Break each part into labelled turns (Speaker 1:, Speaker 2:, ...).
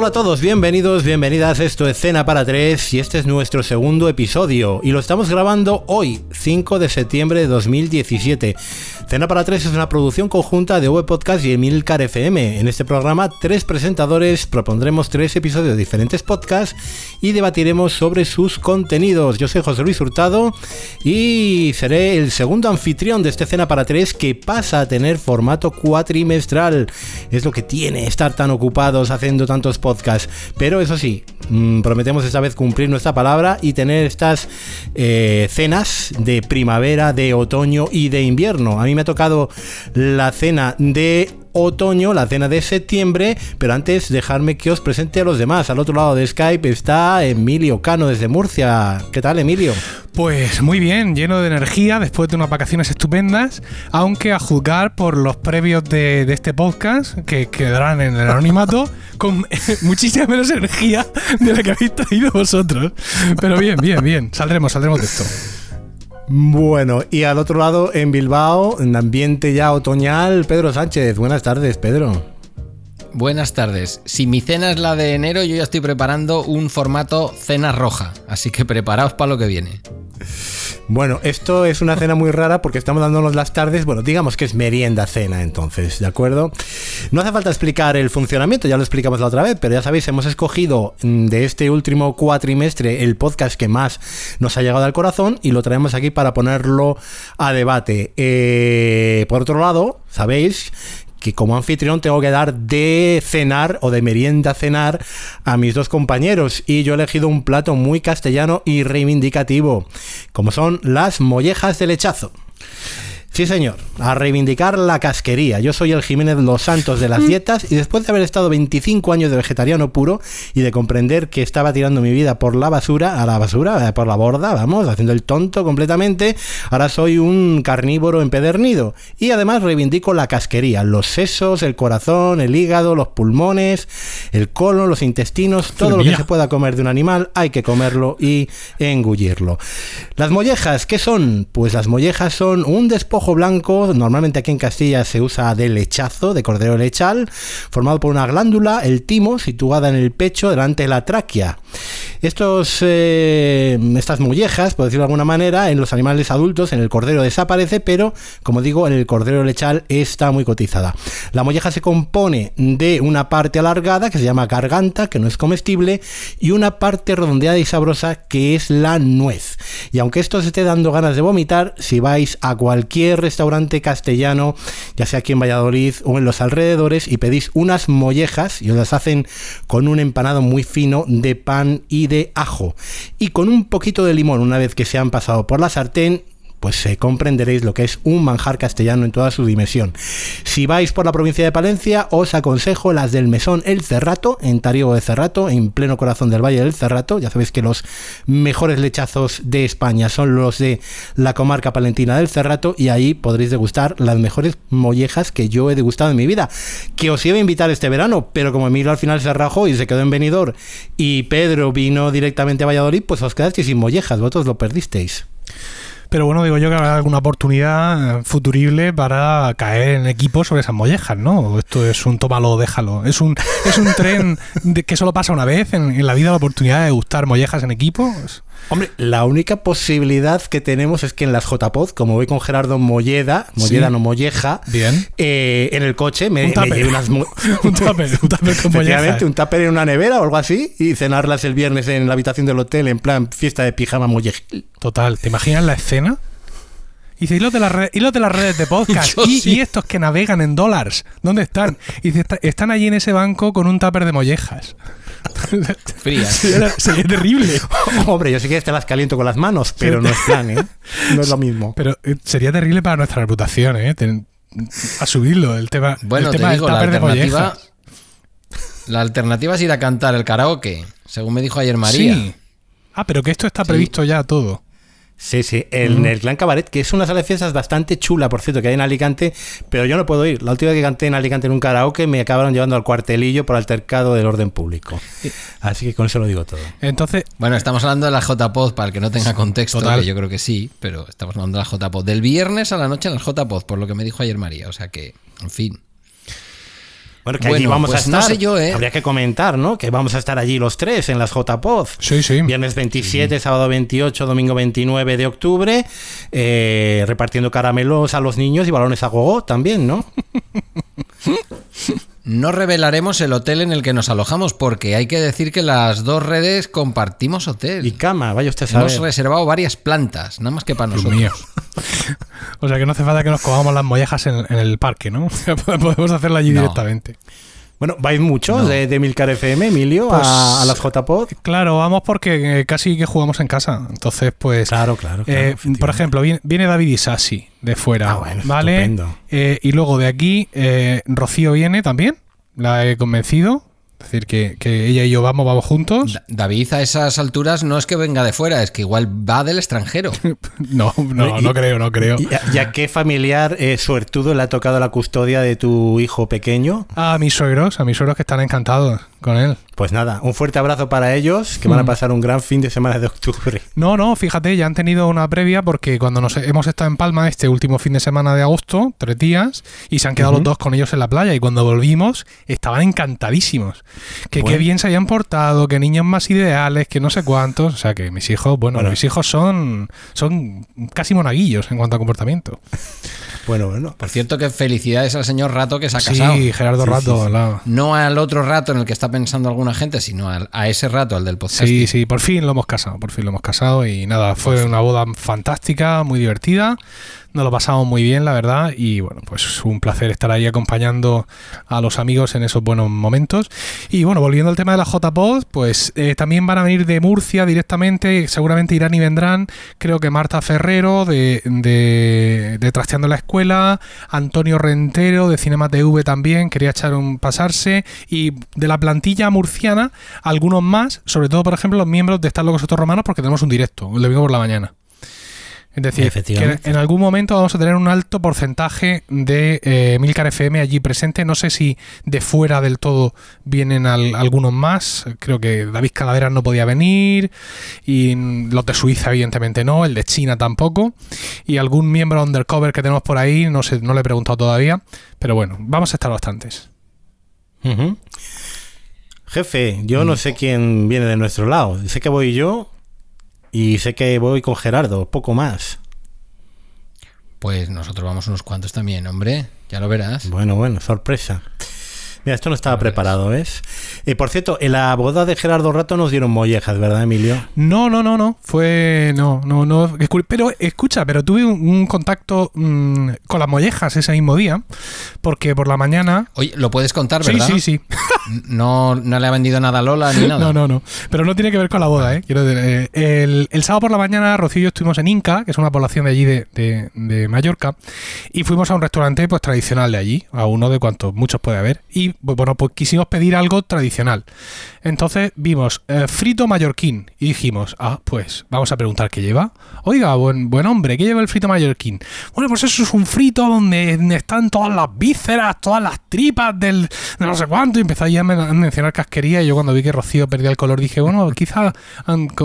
Speaker 1: Hola a todos, bienvenidos, bienvenidas. Esto es Cena para Tres y este es nuestro segundo episodio y lo estamos grabando hoy, 5 de septiembre de 2017. Cena para Tres es una producción conjunta de V Podcast y Emilcar FM. En este programa, tres presentadores propondremos tres episodios de diferentes podcasts y debatiremos sobre sus contenidos. Yo soy José Luis Hurtado y seré el segundo anfitrión de este Cena para Tres que pasa a tener formato cuatrimestral. Es lo que tiene estar tan ocupados haciendo tantos podcasts. Pero eso sí, mm, prometemos esta vez cumplir nuestra palabra y tener estas eh, cenas de primavera, de otoño y de invierno. A mí me ha tocado la cena de otoño, la cena de septiembre, pero antes dejarme que os presente a los demás. Al otro lado de Skype está Emilio Cano desde Murcia. ¿Qué tal, Emilio?
Speaker 2: Pues muy bien, lleno de energía después de unas vacaciones estupendas, aunque a juzgar por los previos de, de este podcast, que quedarán en el anonimato, con muchísima menos energía de la que habéis traído vosotros. Pero bien, bien, bien, saldremos, saldremos de esto.
Speaker 1: Bueno, y al otro lado, en Bilbao, en ambiente ya otoñal, Pedro Sánchez. Buenas tardes, Pedro.
Speaker 3: Buenas tardes. Si mi cena es la de enero, yo ya estoy preparando un formato cena roja, así que preparaos para lo que viene.
Speaker 1: Bueno, esto es una cena muy rara porque estamos dándonos las tardes, bueno, digamos que es merienda cena entonces, ¿de acuerdo? No hace falta explicar el funcionamiento, ya lo explicamos la otra vez, pero ya sabéis, hemos escogido mm, de este último cuatrimestre el podcast que más nos ha llegado al corazón y lo traemos aquí para ponerlo a debate. Eh, por otro lado, sabéis que como anfitrión tengo que dar de cenar o de merienda cenar a mis dos compañeros y yo he elegido un plato muy castellano y reivindicativo, como son las mollejas de lechazo. Sí, señor, a reivindicar la casquería. Yo soy el Jiménez Los Santos de las dietas y después de haber estado 25 años de vegetariano puro y de comprender que estaba tirando mi vida por la basura, a la basura, eh, por la borda, vamos, haciendo el tonto completamente, ahora soy un carnívoro empedernido. Y además reivindico la casquería, los sesos, el corazón, el hígado, los pulmones, el colon, los intestinos, todo lo que se pueda comer de un animal, hay que comerlo y engullirlo. Las mollejas, ¿qué son? Pues las mollejas son un despojo blanco, normalmente aquí en Castilla se usa de lechazo, de cordero lechal, formado por una glándula, el timo, situada en el pecho delante de la tráquea. Estos, eh, estas mollejas, por decirlo de alguna manera, en los animales adultos, en el cordero desaparece, pero como digo, en el cordero lechal está muy cotizada. La molleja se compone de una parte alargada que se llama garganta, que no es comestible, y una parte redondeada y sabrosa que es la nuez. Y aunque esto se esté dando ganas de vomitar, si vais a cualquier restaurante castellano, ya sea aquí en Valladolid o en los alrededores, y pedís unas mollejas y os las hacen con un empanado muy fino de pan y de ajo. Y con un poquito de limón una vez que se han pasado por la sartén pues eh, comprenderéis lo que es un manjar castellano en toda su dimensión. Si vais por la provincia de Palencia, os aconsejo las del mesón El Cerrato, en Tariego de Cerrato, en pleno corazón del Valle del Cerrato. Ya sabéis que los mejores lechazos de España son los de la comarca palentina del Cerrato y ahí podréis degustar las mejores mollejas que yo he degustado en mi vida. Que os iba a invitar este verano, pero como Emilio al final se rajó y se quedó en venidor y Pedro vino directamente a Valladolid, pues os quedasteis sin mollejas, vosotros lo perdisteis.
Speaker 2: Pero bueno, digo yo que habrá alguna oportunidad futurible para caer en equipo sobre esas mollejas, ¿no? Esto es un tómalo, déjalo. Es un, es un tren de que solo pasa una vez en, en la vida la oportunidad de gustar mollejas en equipo.
Speaker 1: Hombre, la única posibilidad que tenemos es que en las JPod, como voy con Gerardo Molleda, Molleda
Speaker 2: Sí.
Speaker 1: no Molleja,
Speaker 2: Bien.
Speaker 1: eh, en el coche me,
Speaker 2: Un
Speaker 1: me lleve unas
Speaker 2: Un tupper, un tupper con.
Speaker 1: Efectivamente, un tupper en una nevera o algo así y cenarlas el viernes en la habitación del hotel en plan fiesta de pijama mollejil.
Speaker 2: Total, ¿te imaginas la escena? Y dice, ¿y los de las redes, y los de, las redes de podcast? ¿Y,
Speaker 3: sí.
Speaker 2: y estos que navegan en dólares? ¿Dónde están? Y dice, "Está- están allí en ese banco con un tupper de mollejas.
Speaker 3: Frías.
Speaker 2: sería, sería terrible.
Speaker 1: Hombre, yo sí que te las caliento con las manos, pero no es plan, ¿eh? No es lo mismo.
Speaker 2: Pero eh, sería terrible para nuestra reputación, ¿eh? Ten- a subirlo, el tema,
Speaker 3: Bueno,
Speaker 2: el
Speaker 3: te
Speaker 2: tema del
Speaker 3: digo, la
Speaker 2: tupper de
Speaker 3: alternativa,
Speaker 2: mollejas.
Speaker 3: la alternativa es ir a cantar el karaoke, según me dijo ayer María.
Speaker 2: Sí. Ah, pero que esto está
Speaker 3: Sí.
Speaker 2: previsto ya todo.
Speaker 1: Sí, sí, el, el Clan Cabaret, que es una sala de fiestas bastante chula, por cierto, que hay en Alicante, pero yo no puedo ir. La última vez que canté en Alicante en un karaoke me acabaron llevando al cuartelillo por altercado del orden público. Así que con eso lo digo todo.
Speaker 2: Entonces,
Speaker 3: Bueno, estamos hablando de la JPod, para el que no tenga contexto,
Speaker 2: Total.
Speaker 3: que yo creo que sí, pero estamos hablando de la JPod. Del viernes a la noche en la JPod, por lo que me dijo ayer María. O sea que, en fin.
Speaker 1: Bueno, que
Speaker 3: Bueno,
Speaker 1: allí vamos
Speaker 3: pues
Speaker 1: a
Speaker 3: no
Speaker 1: estar.
Speaker 3: sé yo, ¿eh?
Speaker 1: Habría que comentar, ¿no? Que vamos a estar allí los tres en las JPod.
Speaker 2: sí, sí.
Speaker 1: Viernes 27, sábado 28, domingo 29 de octubre, eh, repartiendo caramelos a los niños y balones a gogo también, ¿no?
Speaker 3: No revelaremos el hotel en el que nos alojamos, porque hay que decir que las dos redes compartimos hotel.
Speaker 1: Y cama, vaya usted a saber.
Speaker 3: Hemos reservado varias plantas, nada más que para nosotros.
Speaker 2: mío. O sea que no hace falta que nos comamos las mollejas en, en el parque, ¿no? Podemos hacerla allí
Speaker 3: No.
Speaker 2: directamente.
Speaker 1: Bueno, ¿vais muchos
Speaker 3: No.
Speaker 1: de, de Milcar FM, Emilio,
Speaker 2: Pues-
Speaker 1: a, a las JPod?
Speaker 2: Claro, vamos porque eh, casi que jugamos en casa. Entonces, pues.
Speaker 1: Claro, claro, claro,
Speaker 2: eh, por ejemplo, viene, viene David Isasi de fuera.
Speaker 1: Ah, bueno,
Speaker 2: ¿Vale?
Speaker 1: estupendo.
Speaker 2: Eh, y luego de aquí, eh, Rocío viene también. La he convencido. Es decir, que, que ella y yo vamos, vamos juntos.
Speaker 3: Da- David a esas alturas no es que venga de fuera, es que igual va del extranjero.
Speaker 2: No, no,
Speaker 1: Y-
Speaker 2: no creo, no creo.
Speaker 1: ¿Y a, y a qué familiar eh, suertudo le ha tocado la custodia de tu hijo pequeño?
Speaker 2: A mis suegros, a mis suegros que están encantados con él.
Speaker 1: Pues nada, un fuerte abrazo para ellos, que van a
Speaker 2: Mm.
Speaker 1: pasar un gran fin de semana de octubre.
Speaker 2: No, no, fíjate, ya han tenido una previa porque cuando nos hemos estado en Palma este último fin de semana de agosto, tres días, y se han quedado los dos con ellos en la playa. Y cuando volvimos, estaban encantadísimos. Que qué bien se habían portado, que niños más ideales, que no sé cuántos. O sea, que mis hijos, bueno,
Speaker 1: Bueno.
Speaker 2: mis hijos son, son casi monaguillos en cuanto a comportamiento.
Speaker 1: Bueno, bueno.
Speaker 3: Por cierto, que felicidades al señor Rato que se ha casado.
Speaker 2: Sí, Gerardo
Speaker 1: Sí,
Speaker 2: Rato.
Speaker 1: sí, sí.
Speaker 2: la-
Speaker 3: No al otro rato en el que está pensando alguna gente, sino al- a ese rato, al del podcast.
Speaker 2: Sí, sí, por fin lo hemos casado, por fin lo hemos casado y nada, fue una boda fantástica, muy divertida, nos lo pasamos muy bien, la verdad, y bueno, pues un placer estar ahí acompañando a los amigos en esos buenos momentos. Y bueno, volviendo al tema de la JPod, pues eh, también van a venir de Murcia directamente, seguramente irán y vendrán, creo que Marta Ferrero de, de, Trasteando la Escuela, Antonio Rentero de Cinema TV también, quería echar un pasarse, y de la plantilla murciana, algunos más, sobre todo, por ejemplo, los miembros de Estar Locos Otros Romanos, porque tenemos un directo, el domingo por la mañana. Es decir, que en algún momento vamos a tener un alto porcentaje de eh, Milcar FM allí presente. No sé si de fuera del todo vienen al- algunos más. Creo que David Calaveras no podía venir. Y mm, los de Suiza, evidentemente, no. El de China tampoco. Y algún miembro undercover que tenemos por ahí, no sé, no le he preguntado todavía. Pero bueno, vamos a estar bastantes.
Speaker 1: Jefe, yo no sé quién viene de nuestro lado. Sé que voy yo y sé que voy con Gerardo, poco más.
Speaker 3: Pues nosotros vamos unos cuantos también, hombre. Ya lo verás.
Speaker 1: Bueno, bueno, sorpresa. Mira, esto no estaba preparado, ¿ves? Y por cierto, en la boda de Gerardo Rato nos dieron mollejas, ¿verdad, Emilio?
Speaker 2: No, no, no, no. Fue. No, no, no. Pero escucha, pero tuve un, un contacto mm, con las mollejas ese mismo día. Porque por la mañana.
Speaker 3: Oye, lo puedes contar,
Speaker 2: Sí,
Speaker 3: ¿verdad?
Speaker 2: sí, sí.
Speaker 3: No, no le ha vendido nada a Lola ni nada.
Speaker 2: No, no, no. Pero no tiene que ver con la boda, ¿eh? Quiero decir, eh, el, el sábado por la mañana, Rocío y yo estuvimos en Inca, que es una población de allí de, de- de Mallorca, y fuimos a un restaurante pues tradicional de allí, a uno de cuantos muchos puede haber. Y bueno, pues quisimos pedir algo tradicional. Entonces vimos eh, frito mallorquín y dijimos, ah, pues vamos a preguntar qué lleva. Oiga, buen, buen hombre, ¿qué lleva el frito mallorquín? Bueno, pues eso es un frito donde están todas las vísceras, todas las tripas del de no sé cuánto. Y empezó ahí a men- a mencionar casquería. Y yo cuando vi que Rocío perdía el color dije, bueno, quizá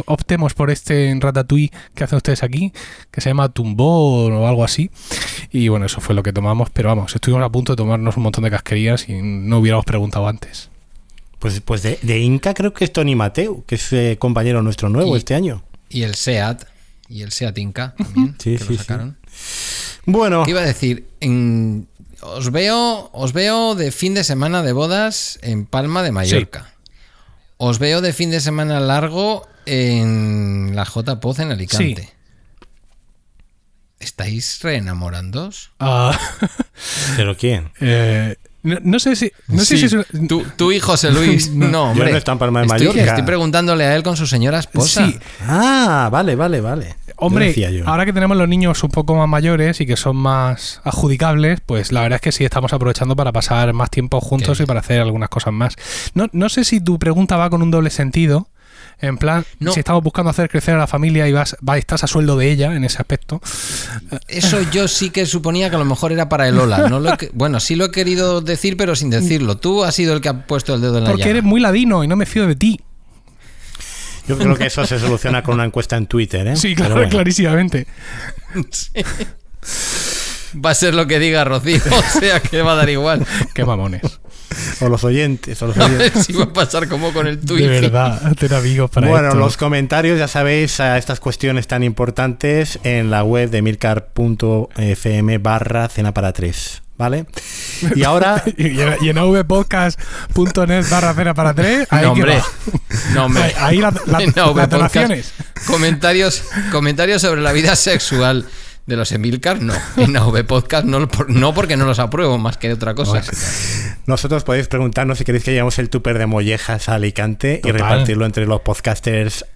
Speaker 2: optemos por este ratatouille que hacen ustedes aquí, que se llama tumbón o algo así. Y bueno, eso fue lo que tomamos. Pero vamos, estuvimos a punto de tomarnos un montón de casquerías y no hubiéramos preguntado antes.
Speaker 1: Pues, pues de, de Inca creo que es Tony Mateu, que es eh, compañero nuestro nuevo
Speaker 3: Y-
Speaker 1: este año.
Speaker 3: Y el SEAT. Y el SEAT Inca también.
Speaker 1: Sí,
Speaker 3: que lo
Speaker 1: sí, sí. Bueno,
Speaker 3: ¿Qué iba a decir? En- os veo, os veo de fin de semana de bodas en Palma de Mallorca. Os veo de fin de semana largo en la J Poz en Alicante. Es- ¿estáis reenamorando?
Speaker 2: Ah,
Speaker 1: ¿Pero quién?
Speaker 2: eh, no, no sé si. No sé si es una-
Speaker 3: tú, tú y José Luis. No, hombre.
Speaker 1: Yo no está en Palma de
Speaker 3: estoy,
Speaker 1: Mallorca.
Speaker 3: estoy preguntándole a él con su señora esposa.
Speaker 2: Sí,
Speaker 1: Ah, vale, vale, vale.
Speaker 2: Hombre,
Speaker 1: Yo decía yo.
Speaker 2: ahora que tenemos los niños un poco más mayores y que son más adjudicables, pues la verdad es que sí estamos aprovechando para pasar más tiempo juntos
Speaker 3: Qué
Speaker 2: y para hacer algunas cosas más. No, no sé si tu pregunta va con un doble sentido. En plan,
Speaker 3: No.
Speaker 2: si estamos buscando hacer crecer a la familia y vas, vas- estás a sueldo de ella en ese aspecto.
Speaker 3: Eso yo sí que suponía que a lo mejor era para el Ola. No lo que- bueno, sí lo he querido decir, pero sin decirlo. Tú has sido el que ha puesto el dedo en la
Speaker 2: Porque eres muy ladino y no me fío de ti.
Speaker 1: Yo creo que eso se soluciona con una encuesta en Twitter, ¿eh?
Speaker 2: Sí, claro,
Speaker 1: bueno.
Speaker 2: clarísimamente.
Speaker 3: Va a ser lo que diga Rocío, o sea que va a dar igual.
Speaker 2: Qué mamones.
Speaker 1: O los oyentes, o los
Speaker 3: A ver
Speaker 1: oyentes.
Speaker 3: si va a pasar como con el
Speaker 2: De
Speaker 3: Twitch.
Speaker 2: verdad, tener amigos para
Speaker 1: Bueno,
Speaker 2: esto.
Speaker 1: los comentarios, ya sabéis, a estas cuestiones tan importantes en la web de milcar.fm barra cena para tres, ¿vale? Y ahora,
Speaker 2: Y en, en avpodcast.net barra cena para tres, ahí
Speaker 3: No, hombre. No, hombre.
Speaker 2: Ahí, ahí la- la- las donaciones.
Speaker 3: Comentarios, comentarios sobre la vida sexual de los Emilcar, no. En AV Podcast no, por- no porque no los apruebo, más que otra cosa.
Speaker 1: nosotros podéis preguntarnos si queréis que llevemos el tupper de mollejas a Alicante y repartirlo entre los podcasters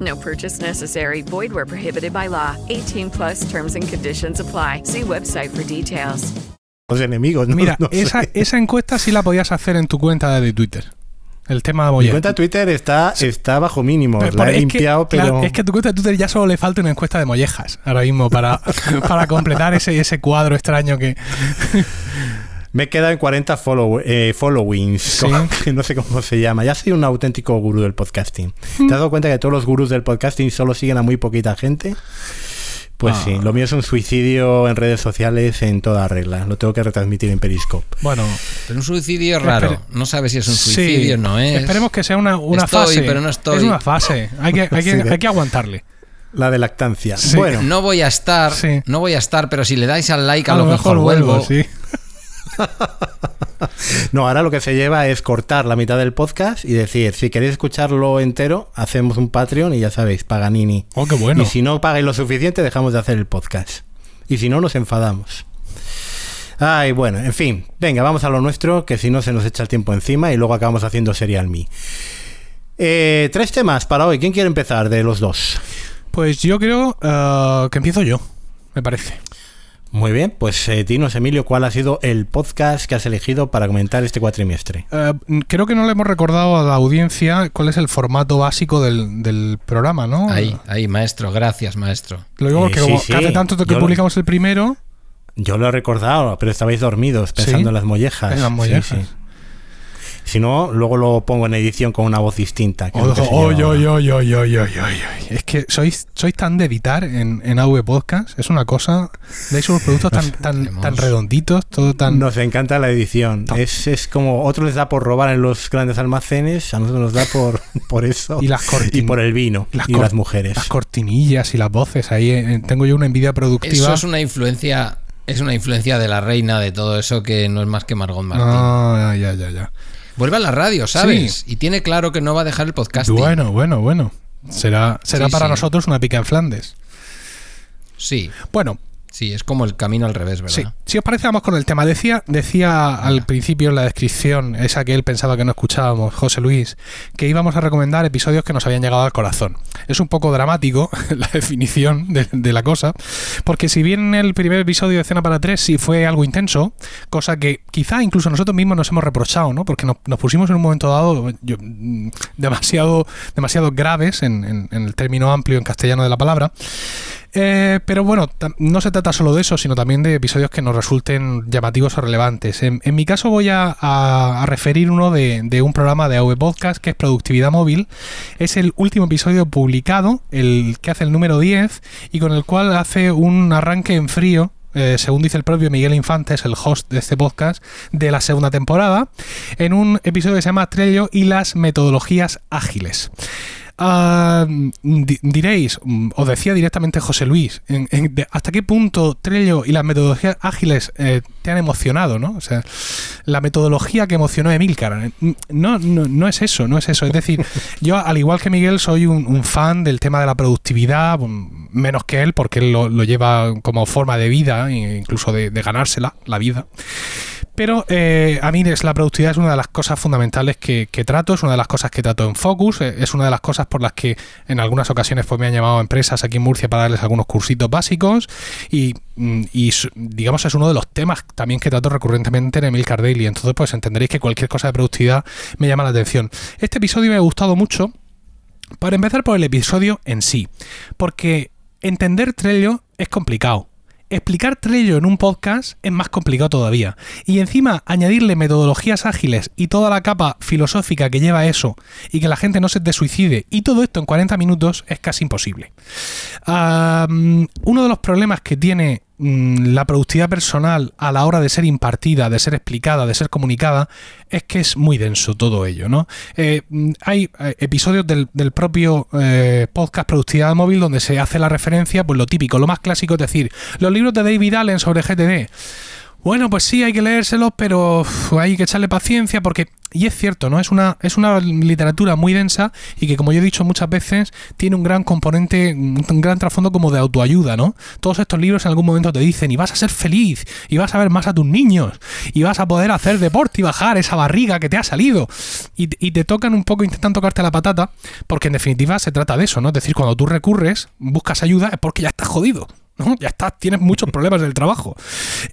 Speaker 4: No purchase necessary. Void where prohibited by law. 18 plus terms and conditions apply. See website for details.
Speaker 1: los enemigos. ¿no?
Speaker 2: Mira,
Speaker 1: No sé.
Speaker 2: esa, esa encuesta sí la podías hacer en tu cuenta de Twitter. El tema de
Speaker 1: Mi
Speaker 2: mollejas.
Speaker 1: cuenta de Twitter está, está bajo mínimo.
Speaker 2: Pero
Speaker 1: La he
Speaker 2: es que,
Speaker 1: limpiado,
Speaker 2: claro,
Speaker 1: pero.
Speaker 2: es que a tu cuenta de Twitter ya solo le falta una encuesta de mollejas ahora mismo para, para completar ese, ese cuadro extraño que.
Speaker 1: Me he quedado en 40 follow, eh, followings,
Speaker 2: Sí.
Speaker 1: como- no sé cómo se llama. Ya soy un auténtico gurú del podcasting. ¿Te has dado cuenta que todos los gurús del podcasting solo siguen a muy poquita gente? Pues
Speaker 2: Ah.
Speaker 1: sí, lo mío es un suicidio en redes sociales en toda regla. Lo tengo que retransmitir en Periscope.
Speaker 2: Bueno,
Speaker 3: Pero un suicidio es raro.
Speaker 2: Espere-
Speaker 3: No sabes si es un
Speaker 2: sí.
Speaker 3: suicidio o no es.
Speaker 2: Esperemos que sea una, una
Speaker 3: Estoy,
Speaker 2: fase.
Speaker 3: pero no estoy.
Speaker 2: Es una fase. Hay que, hay que,
Speaker 1: Sí,
Speaker 2: hay que aguantarle.
Speaker 1: La de lactancia.
Speaker 2: Sí.
Speaker 1: Bueno,
Speaker 3: No voy a estar,
Speaker 2: Sí.
Speaker 3: no voy a estar, pero si le dais al like a, lo, mejor, vuelvo.
Speaker 2: sí.
Speaker 1: no, ahora lo que se lleva es cortar la mitad del podcast y decir, si queréis escucharlo entero, hacemos un Patreon y ya sabéis, Paganini.
Speaker 2: Oh, qué bueno.
Speaker 1: Y si no pagáis lo suficiente, dejamos de hacer el podcast. Y si no, nos enfadamos. Ay, bueno, en fin. Venga, vamos a lo nuestro, que si no se nos echa el tiempo encima y luego acabamos haciendo Serial Me. Eh, tres temas para hoy. ¿Quién quiere empezar de los dos?
Speaker 2: Pues yo creo eh, que empiezo yo, me parece.
Speaker 1: Muy bien, pues eh, dinos, Emilio, ¿cuál ha sido el podcast que has elegido para comentar este cuatrimestre?
Speaker 2: Eh, creo que no le hemos recordado a la audiencia cuál es el formato básico del, del programa, ¿no?
Speaker 3: Ahí, ahí, maestro, gracias, maestro.
Speaker 2: Lo digo
Speaker 1: Eh,
Speaker 2: porque
Speaker 1: sí,
Speaker 2: como
Speaker 1: sí.
Speaker 2: hace tanto que
Speaker 1: Yo lo-
Speaker 2: publicamos el primero.
Speaker 1: Yo lo he recordado, pero estabais dormidos pensando
Speaker 2: Sí,
Speaker 1: en las mollejas.
Speaker 2: en las
Speaker 1: Sí,
Speaker 2: mollejas.
Speaker 1: Si no, luego lo pongo en edición con una voz distinta. que es.
Speaker 2: Es que sois, sois tan de editar en, en AV Podcast. Es una cosa. Dais unos productos tan, tan, tan redonditos, todo tan.
Speaker 1: Nos encanta la edición. Es, es como otros les da por robar en los grandes almacenes, a nosotros nos da por, por eso.
Speaker 2: Y las cortin-
Speaker 1: y por el vino y
Speaker 2: cor-
Speaker 1: las mujeres.
Speaker 2: Las cortinillas y las voces. Ahí eh, tengo yo una envidia productiva.
Speaker 3: Eso es una influencia, es una influencia de la reina de todo eso que no es más que Margot Martín.
Speaker 2: Ah, ya, ya, ya.
Speaker 3: Vuelve a la radio, ¿sabes? Y tiene claro que no va a dejar el podcasting.
Speaker 2: Bueno, bueno, bueno. Será, será
Speaker 3: Sí,
Speaker 2: para
Speaker 3: sí.
Speaker 2: nosotros una pica en Flandes.
Speaker 3: Sí.
Speaker 2: Bueno,
Speaker 3: Sí, es como el camino al revés, ¿verdad?
Speaker 2: Sí. Si os parece, vamos con el tema. Decía, decía al principio en la descripción, esa que él pensaba que no escuchábamos, José Luis, que íbamos a recomendar episodios que nos habían llegado al corazón. Es un poco dramático la definición de, de la cosa, porque si bien el primer episodio de Cena para Tres sí fue algo intenso, cosa que quizá incluso nosotros mismos nos hemos reprochado, ¿no? Porque nos, nos pusimos en un momento dado yo, mm, demasiado, demasiado graves en, en- en el término amplio en castellano de la palabra. Eh, pero bueno, no se trata solo de eso, sino también de episodios que nos resulten llamativos o relevantes. En, mi caso voy a, referir uno de, de un programa de AV Podcast que es Productividad Móvil. Es el último episodio publicado, el que hace el número 10 y con el cual hace un arranque en frío eh, según dice el propio Miguel Infantes, el host de este podcast, de la segunda temporada, en un episodio que se llama Trello y las metodologías ágiles. Di- diréis, os decía directamente José Luis, en- en- de- ¿hasta qué punto Trello y las metodologías ágiles eh, te han emocionado? ¿no? O sea, la metodología que emocionó a Emilcar. eh, No, no, no es eso, no es eso. Es decir, yo, al igual que Miguel, soy un, un fan del tema de la productividad, mm, menos que él, porque él lo, lo lleva como forma de vida, e incluso de, de ganársela, la vida. Pero eh, a mí es, la productividad es una de las cosas fundamentales que, trato, es una de las cosas que trato en Focus, eh, es una de las cosas por las que en algunas ocasiones pues, me han llamado empresas aquí en Murcia para darles algunos cursitos básicos y, mm, digamos es uno de los temas también que trato recurrentemente en Emilcar Daily, entonces pues entenderéis que cualquier cosa de productividad me llama la atención. Este episodio me ha gustado mucho, para empezar por el episodio en sí, porque entender Trello es complicado. Explicar Trello en un podcast es más complicado todavía. Y encima añadirle metodologías ágiles y toda la capa filosófica que lleva eso y que la gente no se te suicide y todo esto en 40 minutos es casi imposible. Ah, mm, uno de los problemas que tiene la productividad personal a la hora de ser impartida, de ser explicada, de ser comunicada, es que es muy denso todo ello, ¿no? Eh, mm, hay eh, episodios del, del propio eh, podcast Productividad Móvil donde se hace la referencia, pues lo típico, lo más clásico es decir, los libros de David Allen sobre GTD. Bueno, pues sí, hay que leérselos, pero hay que echarle paciencia porque, y es cierto, ¿no? Es una, es una literatura muy densa y que, como yo he dicho muchas veces, tiene un gran componente, un gran trasfondo como de autoayuda, ¿no? Todos estos libros en algún momento te dicen, y vas a ser feliz, y vas a ver más a tus niños, y vas a poder hacer deporte y bajar esa barriga que te ha salido. Y, y te tocan un poco, intentan tocarte la patata, porque en definitiva se trata de eso, ¿no? Es decir, cuando tú recurres, buscas ayuda, es porque ya estás jodido. ¿No? Ya estás, tienes muchos problemas del trabajo.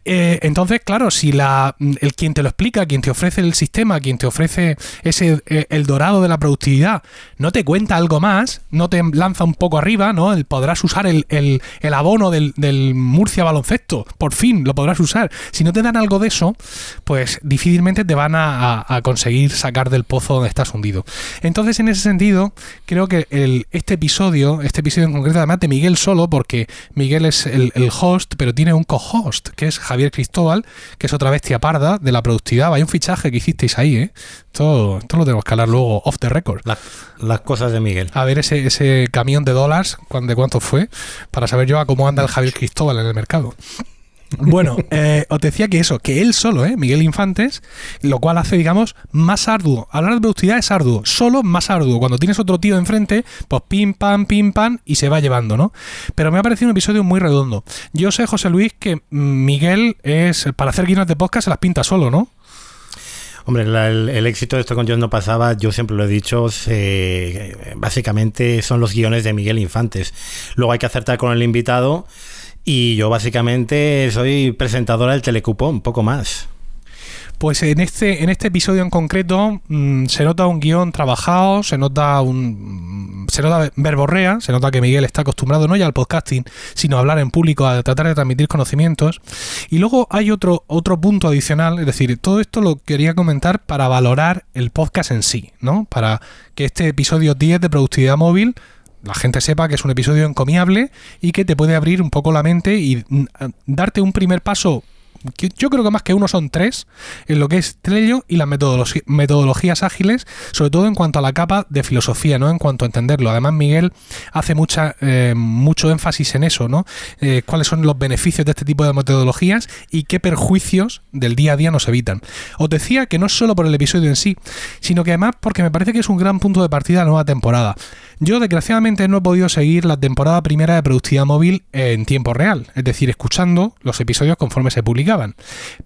Speaker 2: Eh, entonces, claro, si la, el quien te lo explica, quien te ofrece el sistema, quien te ofrece ese eh, el dorado de la productividad, no te cuenta algo más, no te lanza un poco arriba, ¿no? El, podrás usar el, el- el abono del, del Murcia baloncesto, por fin lo podrás usar. Si no te dan algo de eso, pues difícilmente te van a, a- a conseguir sacar del pozo donde estás hundido. Entonces, en ese sentido, creo que el, este episodio, este episodio en concreto, además de Miguel solo, porque Miguel es el, el host, pero tiene un co-host, que es Javier Cristóbal, que es otra bestia parda de la productividad. Hay un fichaje que hicisteis ahí, ¿eh? Esto, esto lo tenemos que hablar luego off the record.
Speaker 1: La- las cosas de Miguel.
Speaker 2: A ver ese, ese camión de dólares, de cuánto fue, para saber yo a cómo anda el Javier Cristóbal en el mercado. Bueno, eh, os decía que eso, que él solo, ¿eh? Miguel Infantes, lo cual hace, digamos, más arduo. Hablar de productividad es arduo, solo más arduo. Cuando tienes otro tío enfrente, pues pim, pam, pim, pam, y se va llevando, ¿no? Pero me ha parecido un episodio muy redondo. Yo sé, José Luis, que Miguel es, para hacer guiones de podcast, se las pinta solo, ¿no?
Speaker 1: Hombre, la- el, el éxito de esto con Yo no pasaba, yo siempre lo he dicho, básicamente son los guiones de Miguel Infantes. Luego hay que acertar con el invitado y yo básicamente soy presentadora del telecupón, poco más.
Speaker 2: Pues en este, en este episodio en concreto mm, se nota un guion trabajado, se nota un mm, se nota verborrea, se nota que Miguel está acostumbrado no ya al podcasting, sino a hablar en público, a tratar de transmitir conocimientos. Y luego hay otro, otro punto adicional, es decir, todo esto lo quería comentar para valorar el podcast en sí, ¿no? Para que este episodio 10 de productividad móvil la gente sepa que es un episodio encomiable y que te puede abrir un poco la mente y mm, darte un primer paso que yo creo que más que uno son tres, en lo que es Trello y las metodologías ágiles, sobre todo en cuanto a la capa de filosofía, ¿no? En cuanto a entenderlo. Además, Miguel hace mucha, eh, mucho énfasis en eso, ¿no? Eh, cuáles son los beneficios de este tipo de metodologías y qué perjuicios del día a día nos evitan. Os decía que no es solo por el episodio en sí, sino que además porque me parece que es un gran punto de partida de la nueva temporada. Yo desgraciadamente no he podido seguir la temporada primera de Productividad Móvil en tiempo real, es decir, escuchando los episodios conforme se publicaban.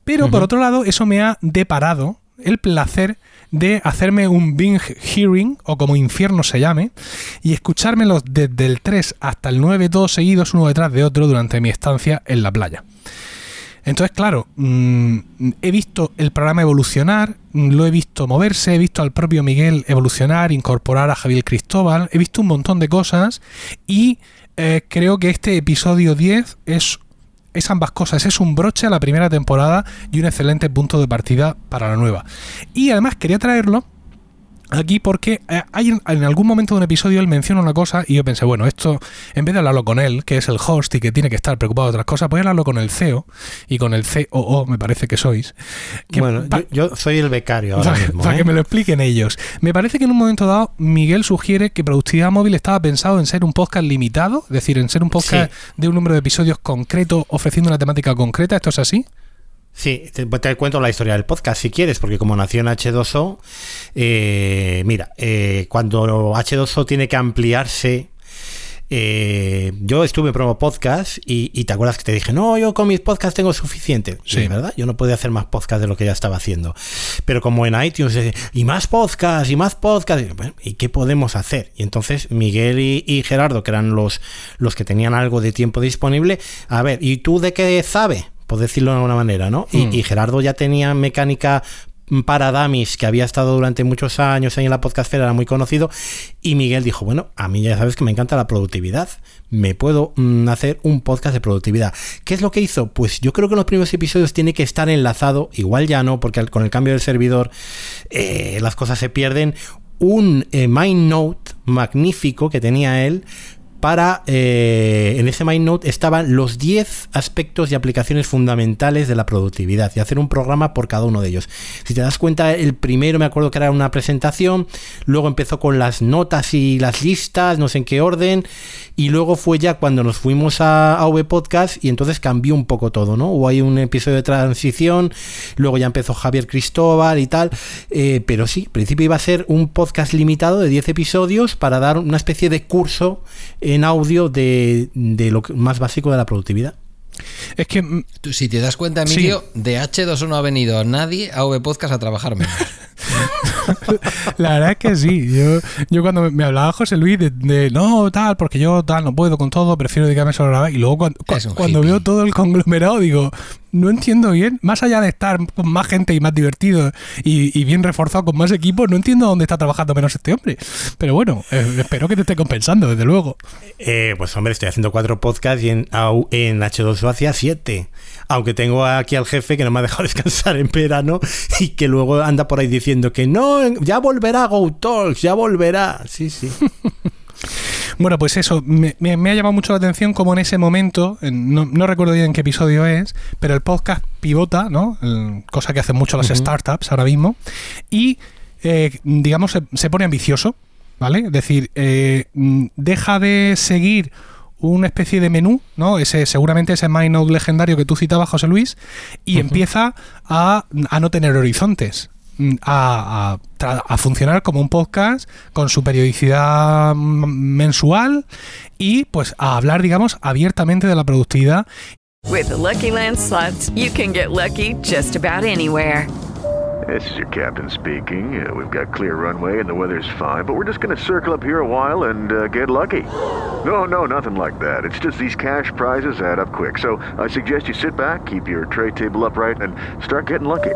Speaker 2: Pero por otro lado, eso me ha deparado el placer de hacerme un binge hearing, o como infierno se llame, y escuchármelos desde el 3 hasta el 9 todos seguidos uno detrás de otro durante mi estancia en la playa. Entonces, claro, mm, he visto el programa evolucionar, mm, lo he visto moverse, he visto al propio Miguel evolucionar, incorporar a Javier Cristóbal, he visto un montón de cosas y eh, creo que este episodio 10 es, es ambas cosas, es un broche a la primera temporada y un excelente punto de partida para la nueva. Y además quería traerlo aquí porque eh, hay en, algún momento de un episodio él menciona una cosa y yo pensé, bueno, esto en vez de hablarlo con él, que es el host y que tiene que estar preocupado de otras cosas, voy a hablarlo con el CEO y con el COO, me parece que sois. que
Speaker 1: bueno, yo, yo soy el becario ahora
Speaker 2: para,
Speaker 1: mismo.
Speaker 2: para
Speaker 1: ¿eh?
Speaker 2: que me lo expliquen ellos. Me parece que en un momento dado Miguel sugiere que Productividad Móvil estaba pensado en ser un podcast limitado, es decir, en ser un podcast de un número de episodios concreto ofreciendo una temática concreta. ¿Esto es así?
Speaker 1: Sí, te, te cuento la historia del podcast si quieres, porque como nació en H2O, eh, mira, eh, cuando H2O tiene que ampliarse, eh, yo estuve en promo podcast y, y te acuerdas que te dije, no, yo con mis podcasts tengo suficiente.
Speaker 2: Sí.
Speaker 1: verdad, yo no podía hacer más podcast de lo que ya estaba haciendo. Pero como en iTunes, y más podcast, y más podcast, y, bueno, ¿y qué podemos hacer? Y entonces Miguel y, y Gerardo, que eran los, los que tenían algo de tiempo disponible, a ver, ¿y tú de qué sabe? Por decirlo de alguna manera, ¿no? Y,
Speaker 2: Mm.
Speaker 1: y Gerardo ya tenía mecánica para Damis, que había estado durante muchos años ahí en la podcastfera, era muy conocido, y Miguel dijo, bueno, a mí ya sabes que me encanta la productividad, me puedo mm, hacer un podcast de productividad. ¿Qué es lo que hizo? Pues yo creo que en los primeros episodios tiene que estar enlazado, igual ya no, porque con el cambio del servidor eh, las cosas se pierden, un eh, MindNote magnífico que tenía él para, eh, en ese MindNote estaban los 10 aspectos y aplicaciones fundamentales de la productividad y hacer un programa por cada uno de ellos. Si te das cuenta, el primero me acuerdo que era una presentación, luego empezó con las notas y las listas, no sé en qué orden, y luego fue ya cuando nos fuimos a AV Podcast y entonces cambió un poco todo, ¿no? Hubo ahí un episodio de transición, luego ya empezó Javier Cristóbal y tal, eh, pero sí, al principio iba a ser un podcast limitado de 10 episodios para dar una especie de curso en audio de, de lo más básico de la productividad.
Speaker 2: Es que mm,
Speaker 3: Tú, si te das cuenta,
Speaker 2: Sí.
Speaker 3: Emilio, de H2O no ha venido nadie a V Podcast a trabajar menos.
Speaker 2: la verdad es que sí. Yo, yo cuando me- hablaba José Luis de, de, no, tal, porque yo tal, no puedo con todo, prefiero dedicarme solo a grabar. Y luego cuando, cuando veo todo el conglomerado, digo, no entiendo bien. Más allá de estar con más gente y más divertido y, y bien reforzado con más equipos, no entiendo dónde está trabajando menos este hombre. Pero bueno, eh, espero que te esté compensando, desde luego.
Speaker 1: Eh, pues hombre, estoy haciendo cuatro podcasts y en, au- en H2O hacía siete. Aunque tengo aquí al jefe que no me ha dejado descansar en verano y que luego anda por ahí diciendo que no, ya volverá Go Talks, ya volverá. Sí, sí.
Speaker 2: Bueno, pues eso, me, me- me ha llamado mucho la atención como en ese momento, en- no, no recuerdo bien en qué episodio es, pero el podcast pivota, ¿no? El- cosa que hacen mucho las startups ahora mismo, y eh, digamos se, se pone ambicioso, ¿vale? Es decir, eh, mm, deja de seguir una especie de menú, ¿no? Ese, seguramente ese MyNote legendario que tú citabas, José Luis, y empieza a, a no tener horizontes. Mm, A, a a funcionar como un podcast con su periodicidad mm, mensual y pues a hablar, digamos, abiertamente de la productividad
Speaker 4: With the Lucky Land slots, you can get lucky just about anywhere.
Speaker 5: This is your captain speaking. Uh, we've got clear runway and the weather's fine, but we're just going to circle up here a while and uh, get lucky. No, no, nothing like that. It's just these cash prizes add up quick. So I suggest you sit back, keep your tray table upright, and start getting lucky.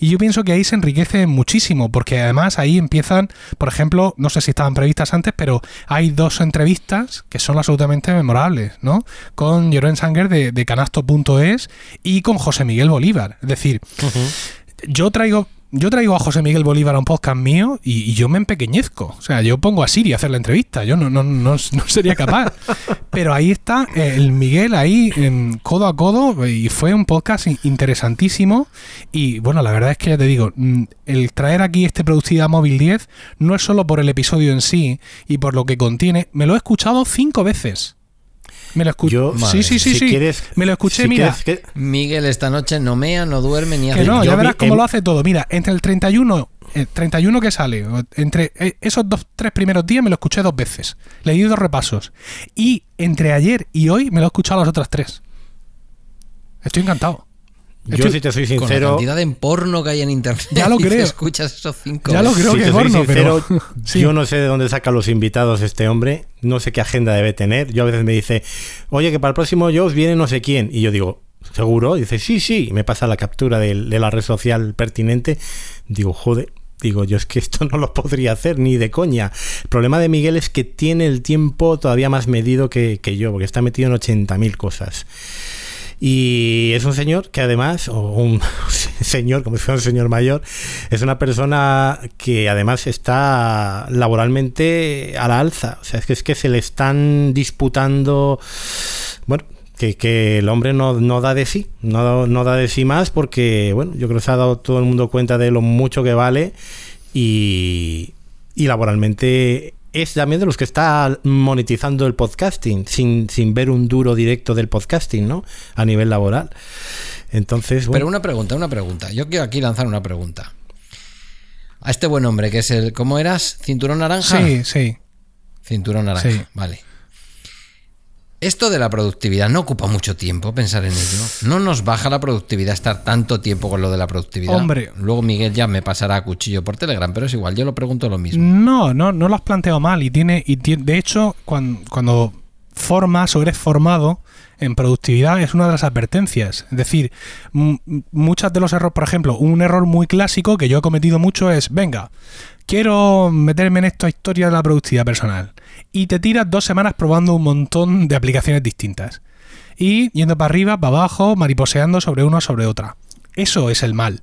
Speaker 2: Y yo pienso que ahí se enriquece muchísimo, porque además ahí empiezan, por ejemplo, no sé si estaban previstas antes, pero hay dos entrevistas que son absolutamente memorables, ¿no? Con Jeroen Sanger de, de canasto.es y con José Miguel Bolívar. Es decir, yo traigo yo traigo a José Miguel Bolívar a un podcast mío y, yo me empequeñezco. O sea, yo pongo a Siri a hacer la entrevista. Yo no, no, no, sería capaz. Pero ahí está eh, el Miguel ahí en codo a codo y fue un podcast interesantísimo. Y bueno, la verdad es que ya te digo, mm, el traer aquí este Productividad Móvil 10 no es solo por el episodio en sí y por lo que contiene. Me lo he escuchado cinco veces. Me lo escuché. Sí, sí, sí, sí. me lo escuché, mira.
Speaker 3: Miguel esta noche no mea, no duerme ni hace
Speaker 2: Que no, ya verás cómo lo hace todo. Mira, entre el 31, el 31 que sale, entre eh, esos dos, tres primeros días me lo escuché dos veces. Le di dos repasos. Y entre ayer y hoy me lo he escuchado las otras tres. Estoy encantado.
Speaker 1: Yo, si te soy sincero. Con
Speaker 3: la cantidad de porno que hay en internet.
Speaker 2: Ya lo creo.
Speaker 3: escuchas esos cinco.
Speaker 2: Ya lo creo que es porno, pero.
Speaker 1: Yo no sé de dónde saca los invitados este hombre. No sé qué agenda debe tener. Yo a veces me dice, oye, que para el próximo os viene no sé quién. Y yo digo, ¿seguro? Y dice, sí, sí. Y me pasa la captura de, la red social pertinente. Digo, joder. Digo, yo es que esto no lo podría hacer ni de coña. El problema de Miguel es que tiene el tiempo todavía más medido que, que yo, porque está metido en 80.000 cosas. Y es un señor que además, o un señor, como si fuera un señor mayor, es una persona que además está laboralmente a la alza. O sea, es que, es que se le están disputando, bueno, que, el hombre no, no, da de sí, no, no da de sí más porque, bueno, yo creo que se ha dado todo el mundo cuenta de lo mucho que vale y, y laboralmente es también de los que está monetizando el podcasting sin, sin ver un duro directo del podcasting, ¿no? A nivel laboral. Entonces,
Speaker 3: Pero una pregunta, una pregunta. Yo quiero aquí lanzar una pregunta. A este buen hombre que es el. ¿Cómo eras? ¿Cinturón naranja?
Speaker 2: Sí, sí.
Speaker 3: Cinturón naranja, vale. Esto de la productividad no ocupa mucho tiempo pensar en ello. No nos baja la productividad estar tanto tiempo con lo de la productividad.
Speaker 2: Hombre.
Speaker 3: Luego Miguel ya me pasará a cuchillo por Telegram, pero es igual, yo lo pregunto lo mismo.
Speaker 2: No, no, no lo has planteado mal. Y tiene, y de hecho, cuando, cuando formas o eres formado en productividad es una de las advertencias. Es decir, muchas de los errores, por ejemplo, un error muy clásico que yo he cometido mucho es, venga, quiero meterme en esta historia de la productividad personal y te tiras dos semanas probando un montón de aplicaciones distintas. Y yendo para arriba, para abajo, mariposeando sobre una sobre otra. Eso es el mal,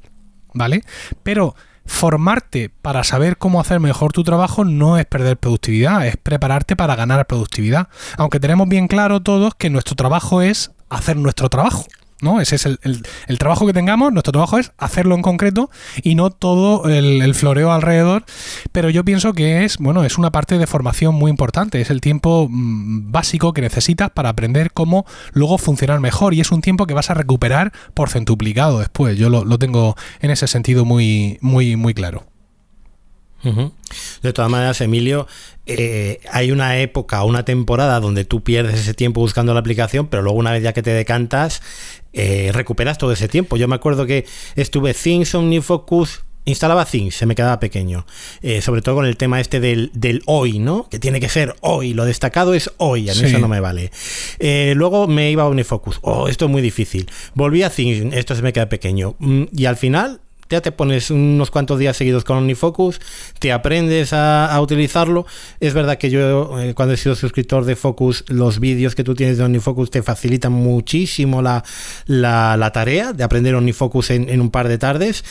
Speaker 2: ¿vale? Pero formarte para saber cómo hacer mejor tu trabajo no es perder productividad, es prepararte para ganar productividad. Aunque tenemos bien claro todos que nuestro trabajo es hacer nuestro trabajo. ¿No? Ese es el, trabajo que tengamos, nuestro trabajo es hacerlo en concreto y no todo el, floreo alrededor, pero yo pienso que es, bueno, es una parte de formación muy importante, es el tiempo mm, básico que necesitas para aprender cómo luego funcionar mejor y es un tiempo que vas a recuperar por centuplicado después, yo lo, lo tengo en ese sentido muy, muy, muy claro.
Speaker 1: De todas maneras, Emilio, eh, hay una época, una temporada donde tú pierdes ese tiempo buscando la aplicación, pero luego una vez ya que te decantas, eh, recuperas todo ese tiempo. Yo me acuerdo que estuve Things, OmniFocus, instalaba Things, se me quedaba pequeño. Eh, sobre todo con el tema este del, hoy, ¿no? Que tiene que ser hoy, lo destacado es hoy, a mí eso no me vale. luego me iba a OmniFocus, oh, esto es muy difícil. Volví a Things, esto se me queda pequeño. Mm, y al final ya te pones unos cuantos días seguidos con OmniFocus, te aprendes a, utilizarlo. Es verdad que yo, eh, cuando he sido suscriptor de Focus, los vídeos que tú tienes de OmniFocus te facilitan muchísimo la, la, tarea de aprender OmniFocus en, en un par de tardes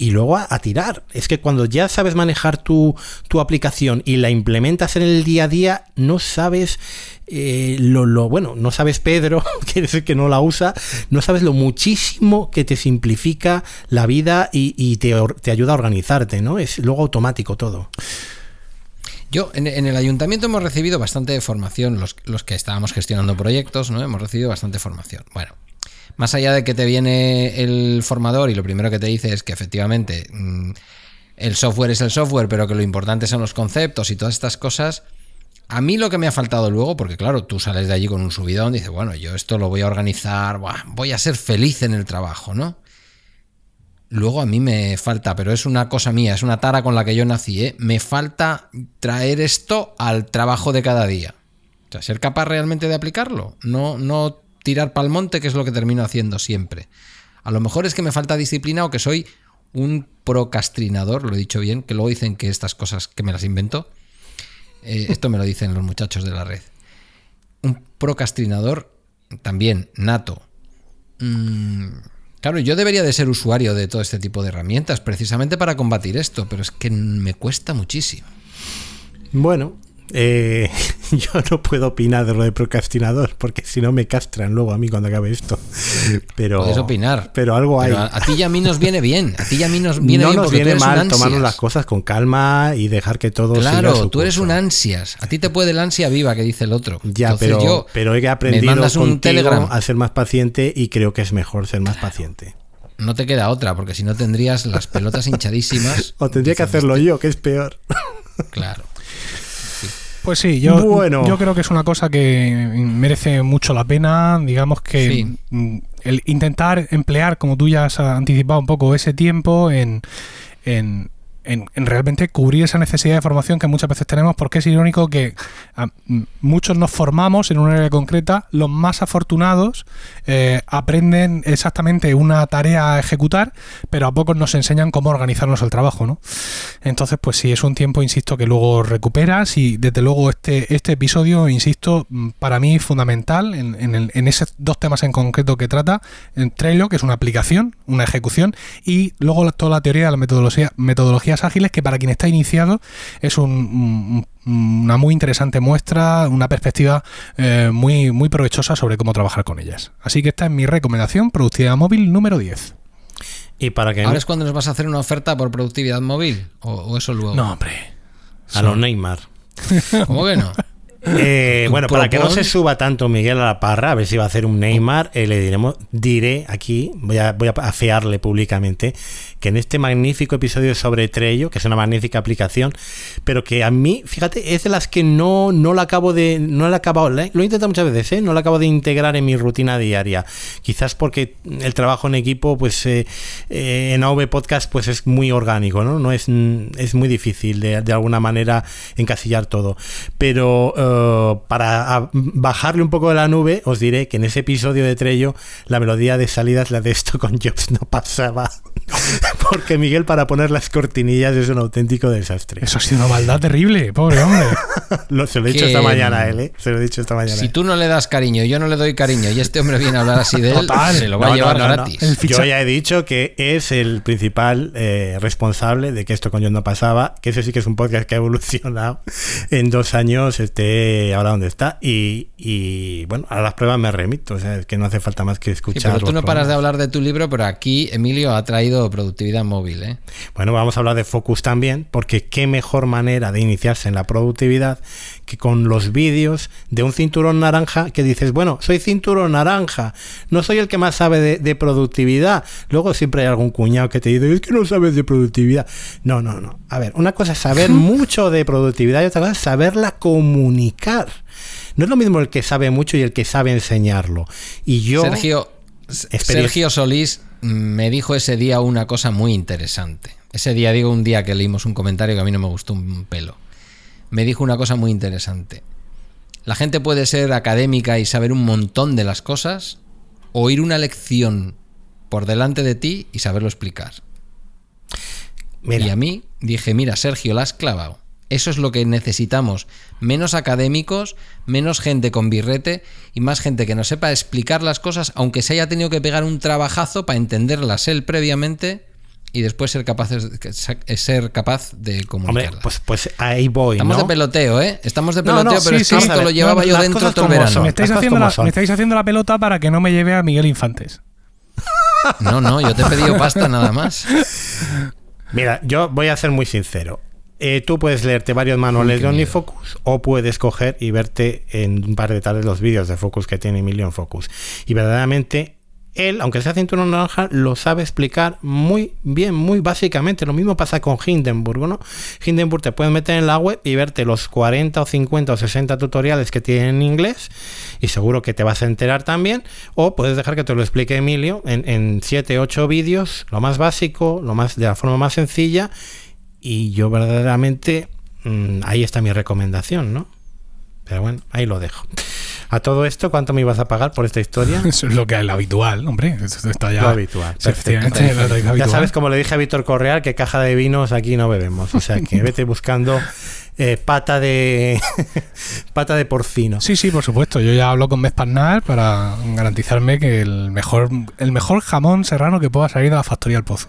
Speaker 1: y luego a, tirar. Es que cuando ya sabes manejar tu, tu, aplicación y la implementas en el día a día, no sabes eh, lo, bueno, no sabes Pedro, que es el que no la usa, no sabes lo muchísimo que te simplifica la vida y, te, ayuda a organizarte, ¿no? Es luego automático todo.
Speaker 3: Yo, en, el ayuntamiento hemos recibido bastante formación, los, los, que estábamos gestionando proyectos, ¿no? Hemos recibido bastante formación. Bueno, más allá de que te viene el formador y lo primero que te dice es que efectivamente mm, el software es el software, pero que lo importante son los conceptos y todas estas cosas, a mí lo que me ha faltado luego, porque claro, tú sales de allí con un subidón, dices, bueno, yo esto lo voy a organizar, voy a ser feliz en el trabajo, ¿no? Luego a mí me falta, pero es una cosa mía, es una tara con la que yo nací, ¿eh? Me falta traer esto al trabajo de cada día. O sea, ser capaz realmente de aplicarlo, no, no tirar pa'l monte, que es lo que termino haciendo siempre. A lo mejor es que me falta disciplina o que soy un procrastinador, lo he dicho bien, que luego dicen que estas cosas que me las invento, eh, esto me lo dicen los muchachos de la red. procrastinador también nato. Mm, claro, yo debería de ser usuario de todo este tipo de herramientas precisamente para combatir esto, pero es que me cuesta muchísimo.
Speaker 1: Bueno, eh, yo no puedo opinar de lo de procrastinador, porque si no me castran luego a mí cuando acabe esto. Pero,
Speaker 3: Puedes opinar.
Speaker 1: Pero algo hay.
Speaker 3: Pero a, a ti y a mí nos viene bien. A ti y a mí nos viene
Speaker 1: no
Speaker 3: bien
Speaker 1: nos
Speaker 3: porque tú
Speaker 1: viene mal tomarnos las cosas con calma y dejar que todo siga
Speaker 3: Claro,
Speaker 1: su
Speaker 3: tú eres
Speaker 1: curso.
Speaker 3: un ansias. A ti te puede el ansia viva que dice el otro.
Speaker 1: Ya,
Speaker 3: Entonces
Speaker 1: pero,
Speaker 3: yo
Speaker 1: pero he aprendido
Speaker 3: un telegram.
Speaker 1: a ser más paciente y creo que es mejor ser más paciente.
Speaker 3: No te queda otra, porque si no tendrías las pelotas hinchadísimas.
Speaker 1: O tendría que hacerlo yo, que es peor.
Speaker 3: Claro.
Speaker 2: Pues sí, yo,
Speaker 1: Bueno.
Speaker 2: yo creo que es una cosa que merece mucho la pena. Digamos que
Speaker 3: Sí.
Speaker 2: mm, el intentar emplear, como tú ya has anticipado un poco, ese tiempo en, en, en- en realmente cubrir esa necesidad de formación que muchas veces tenemos, porque es irónico que ah, muchos nos formamos en un área concreta, los más afortunados eh, aprenden exactamente una tarea a ejecutar, pero a pocos nos enseñan cómo organizarnos el trabajo, ¿no? Entonces, pues sí, es un tiempo, insisto, que luego recuperas y desde luego este, este episodio, insisto, para mí fundamental en, en, en esos dos temas en concreto que trata, en Trello, que es una aplicación, una ejecución, y luego la- toda la teoría de las metodología- ágiles, que para quien está iniciado es un- un- una muy interesante muestra, una perspectiva eh, muy, muy provechosa sobre cómo trabajar con ellas. Así que esta es mi recomendación, productividad móvil número 10.
Speaker 1: Y para que
Speaker 3: Ahora es cuando nos vas a hacer una oferta por productividad móvil. O, o eso luego.
Speaker 2: No, hombre.
Speaker 1: a los Neymar.
Speaker 3: ¿Cómo que no?
Speaker 1: Eh, bueno, para que no se suba tanto Miguel a la parra, a ver si va a hacer un Neymar, eh, le diremos, diré aquí, voy a, voy a afearle públicamente, que en este magnífico episodio sobre Trello, que es una magnífica aplicación, pero que a mí, fíjate, es de las que no, no la acabo de, no la la- lo he intentado muchas veces, ¿eh? no la acabo de integrar en mi rutina diaria. Quizás porque el trabajo en equipo, pues eh, en AV Podcast, pues es muy orgánico, ¿no? No es, es muy difícil de, de alguna manera encasillar todo. Pero eh, para a- bajarle un poco de la nube, os diré que en ese episodio de Trello, la melodía de salida es la de esto con Jobs no pasaba. Porque Miguel, para poner las cortinillas, es un auténtico desastre.
Speaker 2: Eso ha sido una maldad terrible, pobre hombre.
Speaker 1: Lo, se lo he dicho esta mañana a él, ¿eh? Se lo he dicho esta mañana.
Speaker 3: Si tú no le das cariño, yo no le doy cariño, y este hombre viene a hablar así de él,
Speaker 2: Total.
Speaker 3: se lo va
Speaker 1: No,
Speaker 3: a llevar
Speaker 1: no, no.
Speaker 3: gratis.
Speaker 1: Yo ya he dicho que es el principal eh, responsable de que esto con yo no pasaba, que ese sí que es un podcast que ha evolucionado en dos años, esté ahora donde está. Y, y, bueno, a las pruebas me remito, o sea, es que no hace falta más que
Speaker 3: Sí,
Speaker 1: escuchar.
Speaker 3: pero tú no paras de hablar de tu libro, pero aquí Emilio ha traído productividad móvil, ¿eh?
Speaker 1: Bueno, vamos a hablar de Focus también, porque qué mejor manera de iniciarse en la productividad que con los vídeos de un cinturón naranja que dices, bueno, soy cinturón naranja, no soy el que más sabe de, de productividad. Luego siempre hay algún cuñado que te dice, es que no sabes de productividad. No, no, no. A ver, una cosa es saber mucho de productividad y otra cosa es saberla comunicar. No es lo mismo el que sabe mucho y el que sabe enseñarlo. Y yo...
Speaker 3: Sergio. Sergio Solís me dijo ese día una cosa muy interesante. Ese día, digo un día que leímos un comentario que a mí no me gustó un pelo. Me dijo una cosa muy interesante. La gente puede ser académica y saber un montón de las cosas, o oír una lección por delante de ti y saberlo explicar.
Speaker 1: Mira.
Speaker 3: Y a mí dije, mira, Sergio, la has clavado. Eso es lo que necesitamos. Menos académicos, menos gente con birrete y más gente que nos sepa explicar las cosas, aunque se haya tenido que pegar un trabajazo para entenderlas él previamente y después ser capaz de, ser capaz de
Speaker 1: Hombre,
Speaker 3: comunicarlas.
Speaker 1: pues, pues ahí voy.
Speaker 3: Estamos
Speaker 1: ¿no?
Speaker 3: de peloteo, ¿eh? Estamos de peloteo,
Speaker 1: no,
Speaker 3: pero
Speaker 1: sí,
Speaker 3: es que
Speaker 1: sí,
Speaker 3: esto lo llevaba
Speaker 1: No,
Speaker 3: yo dentro todo el verano.
Speaker 1: son.
Speaker 2: Me estáis,
Speaker 1: Las cosas
Speaker 2: haciendo la, me estáis haciendo la pelota para que no me lleve a Miguel Infantes.
Speaker 3: No, no, yo te he pedido pasta nada más.
Speaker 1: Mira, yo voy a ser muy sincero. Eh, tú puedes leerte varios manuales de. OmniFocus o puedes coger y verte en un par de tardes los vídeos de Focus que tiene Emilio en Focus. Y verdaderamente, él, aunque sea cinturón naranja, lo sabe explicar muy bien, muy básicamente. Lo mismo pasa con Hindenburg, ¿no? Hindenburg te puedes meter en la web y verte los 40 o 50 o 60 tutoriales que tiene en inglés y seguro que te vas a enterar también. O puedes dejar que te lo explique Emilio en, en 7, 8 vídeos, lo más básico, lo más de la forma más sencilla. Y yo verdaderamente, mm, ahí está mi recomendación, ¿no? Pero bueno, ahí lo dejo. A todo esto, ¿cuánto me ibas a pagar por esta historia?
Speaker 2: Eso es lo que es lo habitual, hombre. Esto está ya.
Speaker 1: Lo habitual. Perfecto.
Speaker 2: lo habitual.
Speaker 1: Ya sabes, como le dije a Víctor Correal, que caja de vinos aquí no bebemos. O sea, que vete buscando eh, pata de pata de porcino.
Speaker 2: Sí, sí, por supuesto. Yo ya hablo con Mespasnar para garantizarme que el mejor, el mejor jamón serrano que pueda salir de la factoría del pozo.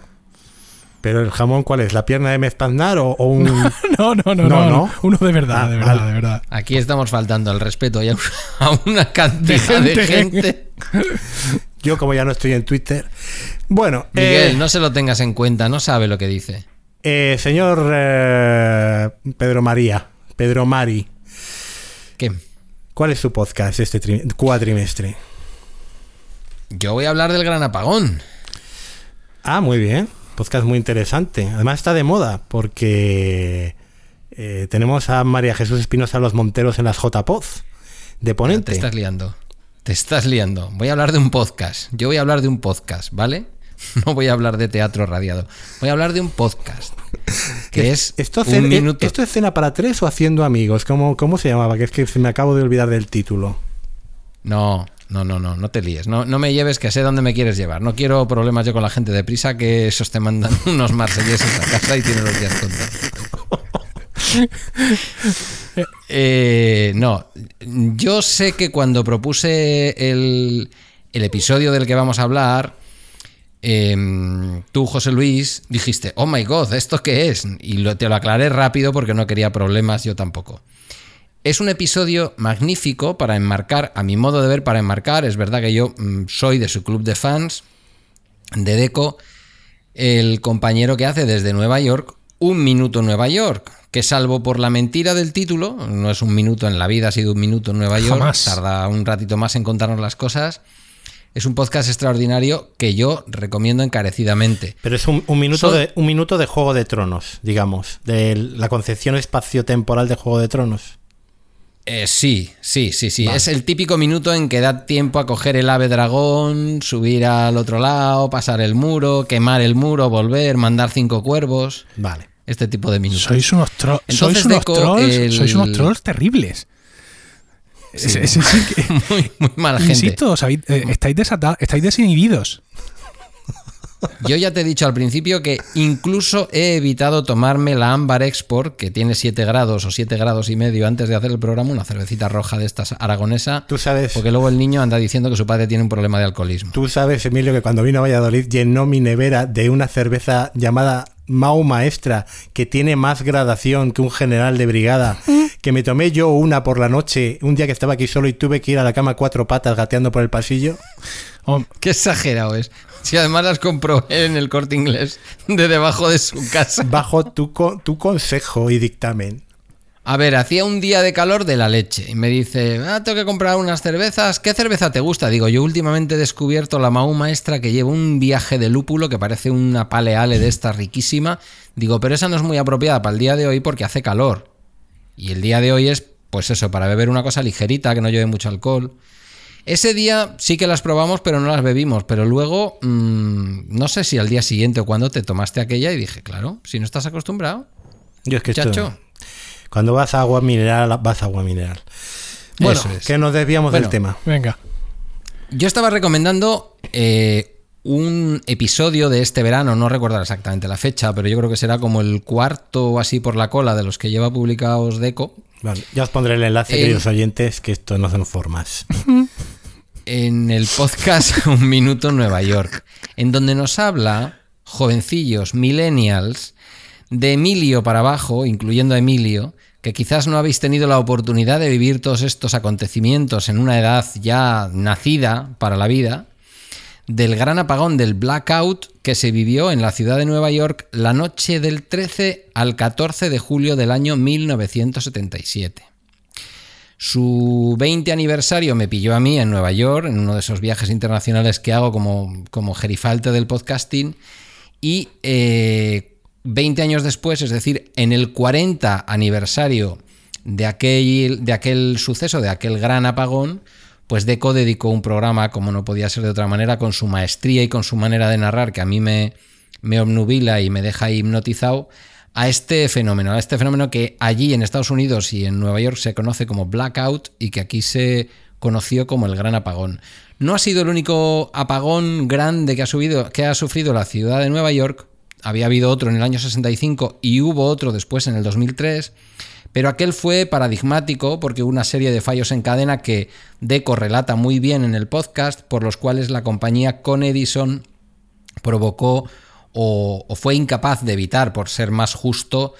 Speaker 1: Pero el jamón, ¿cuál es? ¿La pierna de Mezpaznar o, o un...?
Speaker 2: No, no, no, no, no. Uno de verdad,
Speaker 1: Ah,
Speaker 2: de verdad, de verdad.
Speaker 3: Aquí estamos faltando al respeto y a una cantidad de
Speaker 2: De
Speaker 3: gente.
Speaker 1: Yo, como ya no estoy en Twitter. Bueno,
Speaker 3: Miguel,
Speaker 1: eh,
Speaker 3: no se lo tengas en cuenta, no sabe lo que dice.
Speaker 1: eh, señor eh, Pedro María, Pedro Mari,
Speaker 3: ¿Qué?
Speaker 1: ¿cuál es su podcast este tri- cuatrimestre?
Speaker 3: Yo voy a hablar del gran apagón.
Speaker 1: Ah, muy bien. Podcast muy interesante. Además está de moda porque eh, tenemos a María Jesús Espinosa Los Monteros en las JPoz de
Speaker 3: Te
Speaker 1: ponente.
Speaker 3: estás liando. Te estás liando. Voy a hablar de un podcast. Yo voy a hablar de un podcast, ¿vale? No voy a hablar de teatro radiado. Voy a hablar de un podcast. Que es
Speaker 1: ¿Esto,
Speaker 3: un
Speaker 1: eh,
Speaker 3: minuto.
Speaker 1: ¿Esto es cena para tres o haciendo amigos? ¿Cómo, ¿Cómo se llamaba? Que es que se me acabo de olvidar del título.
Speaker 3: No, no, no, no, no te líes. No, no me lleves que sé dónde me quieres llevar. No quiero problemas yo con la gente de prisa que esos te mandan unos marselleses a casa y tienen los días contados. Eh, no, yo sé que cuando propuse el, el episodio del que vamos a hablar, em, tú, José Luis, dijiste, oh my god, ¿esto qué es? Y lo- te lo aclaré rápido porque no quería problemas, yo tampoco. Es un episodio magnífico para enmarcar, a mi modo de ver, para enmarcar. Es verdad que yo mm, soy de su club de fans, de Deco, el compañero que hace desde Nueva York un minuto en Nueva York, que salvo por la mentira del título, no es un minuto en la vida, ha sido un minuto en Nueva York,
Speaker 2: Jamás.
Speaker 3: tarda un ratito más en contarnos las cosas. Es un podcast extraordinario que yo recomiendo encarecidamente.
Speaker 1: Pero es un, un minuto de, un minuto de Juego de Tronos, digamos. De la concepción espacio-temporal de Juego de Tronos.
Speaker 3: Eh, sí, sí, sí, sí.
Speaker 1: Vale.
Speaker 3: Es el típico minuto en que da tiempo a coger el ave dragón, subir al otro lado, pasar el muro, quemar el muro, volver, mandar cinco cuervos.
Speaker 1: Vale.
Speaker 3: Este tipo de minutos.
Speaker 2: Sois unos, tro- sois unos trolls,
Speaker 3: el-
Speaker 2: sois unos trolls terribles.
Speaker 3: Sí.
Speaker 2: Es- es- es que-
Speaker 3: muy, muy mala gente.
Speaker 2: Insisto, eh, estáis desatados, estáis desinhibidos.
Speaker 3: Yo ya te he dicho al principio que incluso he evitado tomarme la Ámbar Export, que tiene 7 grados o 7 grados y medio antes de hacer el programa, una cervecita roja de estas aragonesa.
Speaker 1: Tú sabes,
Speaker 3: Porque luego el niño anda diciendo que su padre tiene un problema de alcoholismo.
Speaker 1: tú sabes, Emilio, que cuando vino a Valladolid llenó mi nevera de una cerveza llamada Mau Maestra, que tiene más gradación que un general de brigada, que me tomé yo una por la noche, un día que estaba aquí solo y tuve que ir a la cama cuatro patas gateando por el pasillo.
Speaker 2: Oh,
Speaker 3: Qué exagerado es. Si además las compró él en el corte inglés de debajo de su casa.
Speaker 1: Bajo tu, co- tu consejo y dictamen.
Speaker 3: A ver, hacía un día de calor de la leche y me dice, ah, tengo que comprar unas cervezas. ¿Qué cerveza te gusta? Digo, yo últimamente he descubierto la Mau Maestra que lleva un viaje de lúpulo que parece una paleale de esta riquísima. Digo, pero esa no es muy apropiada para el día de hoy porque hace calor. Y el día de hoy es, pues eso, para beber una cosa ligerita, que no lleve mucho alcohol. Ese día sí que las probamos, pero no las bebimos. Pero luego, mm, no sé si al día siguiente o cuando te tomaste aquella y dije, claro, si no estás acostumbrado.
Speaker 1: Yo es que esto-. Cuando vas a agua mineral, vas a agua mineral. Bueno,
Speaker 3: Eso es.
Speaker 1: que nos desviamos
Speaker 3: Bueno,
Speaker 1: del tema.
Speaker 2: venga.
Speaker 3: Yo estaba recomendando eh, un episodio de este verano, no recuerdo exactamente la fecha, pero yo creo que será como el cuarto o así por la cola de los que lleva publicados Deco.
Speaker 1: Vale, ya os pondré el enlace,
Speaker 3: Eh,
Speaker 1: queridos oyentes, que esto no son formas.
Speaker 3: en el podcast Un Minuto en Nueva York, en donde nos habla, jovencillos, millennials, de Emilio para abajo, incluyendo a Emilio, que quizás no habéis tenido la oportunidad de vivir todos estos acontecimientos en una edad ya nacida para la vida, del gran apagón del blackout que se vivió en la ciudad de Nueva York la noche del 13 al 14 de julio del año 1977. Su 20 aniversario me pilló a mí en Nueva York, en uno de esos viajes internacionales que hago como, como gerifalte del podcasting. Y eh, 20 años después, es decir, en el 40 aniversario de aquel, de aquel suceso, de aquel gran apagón, pues Deco dedicó un programa, como no podía ser de otra manera, con su maestría y con su manera de narrar, que a mí me, me obnubila y me deja hipnotizado, a este fenómeno, a este fenómeno que allí en Estados Unidos y en Nueva York se conoce como blackout y que aquí se conoció como el Gran Apagón. No ha sido el único apagón grande que ha, que ha sufrido la ciudad de Nueva York. Había habido otro en el año 65 y hubo otro después en el 2003. Pero aquel fue paradigmático porque hubo una serie de fallos en cadena que Deco relata muy bien en el podcast, por los cuales la compañía con Edison provocó o, fue incapaz de evitar, por ser más justo,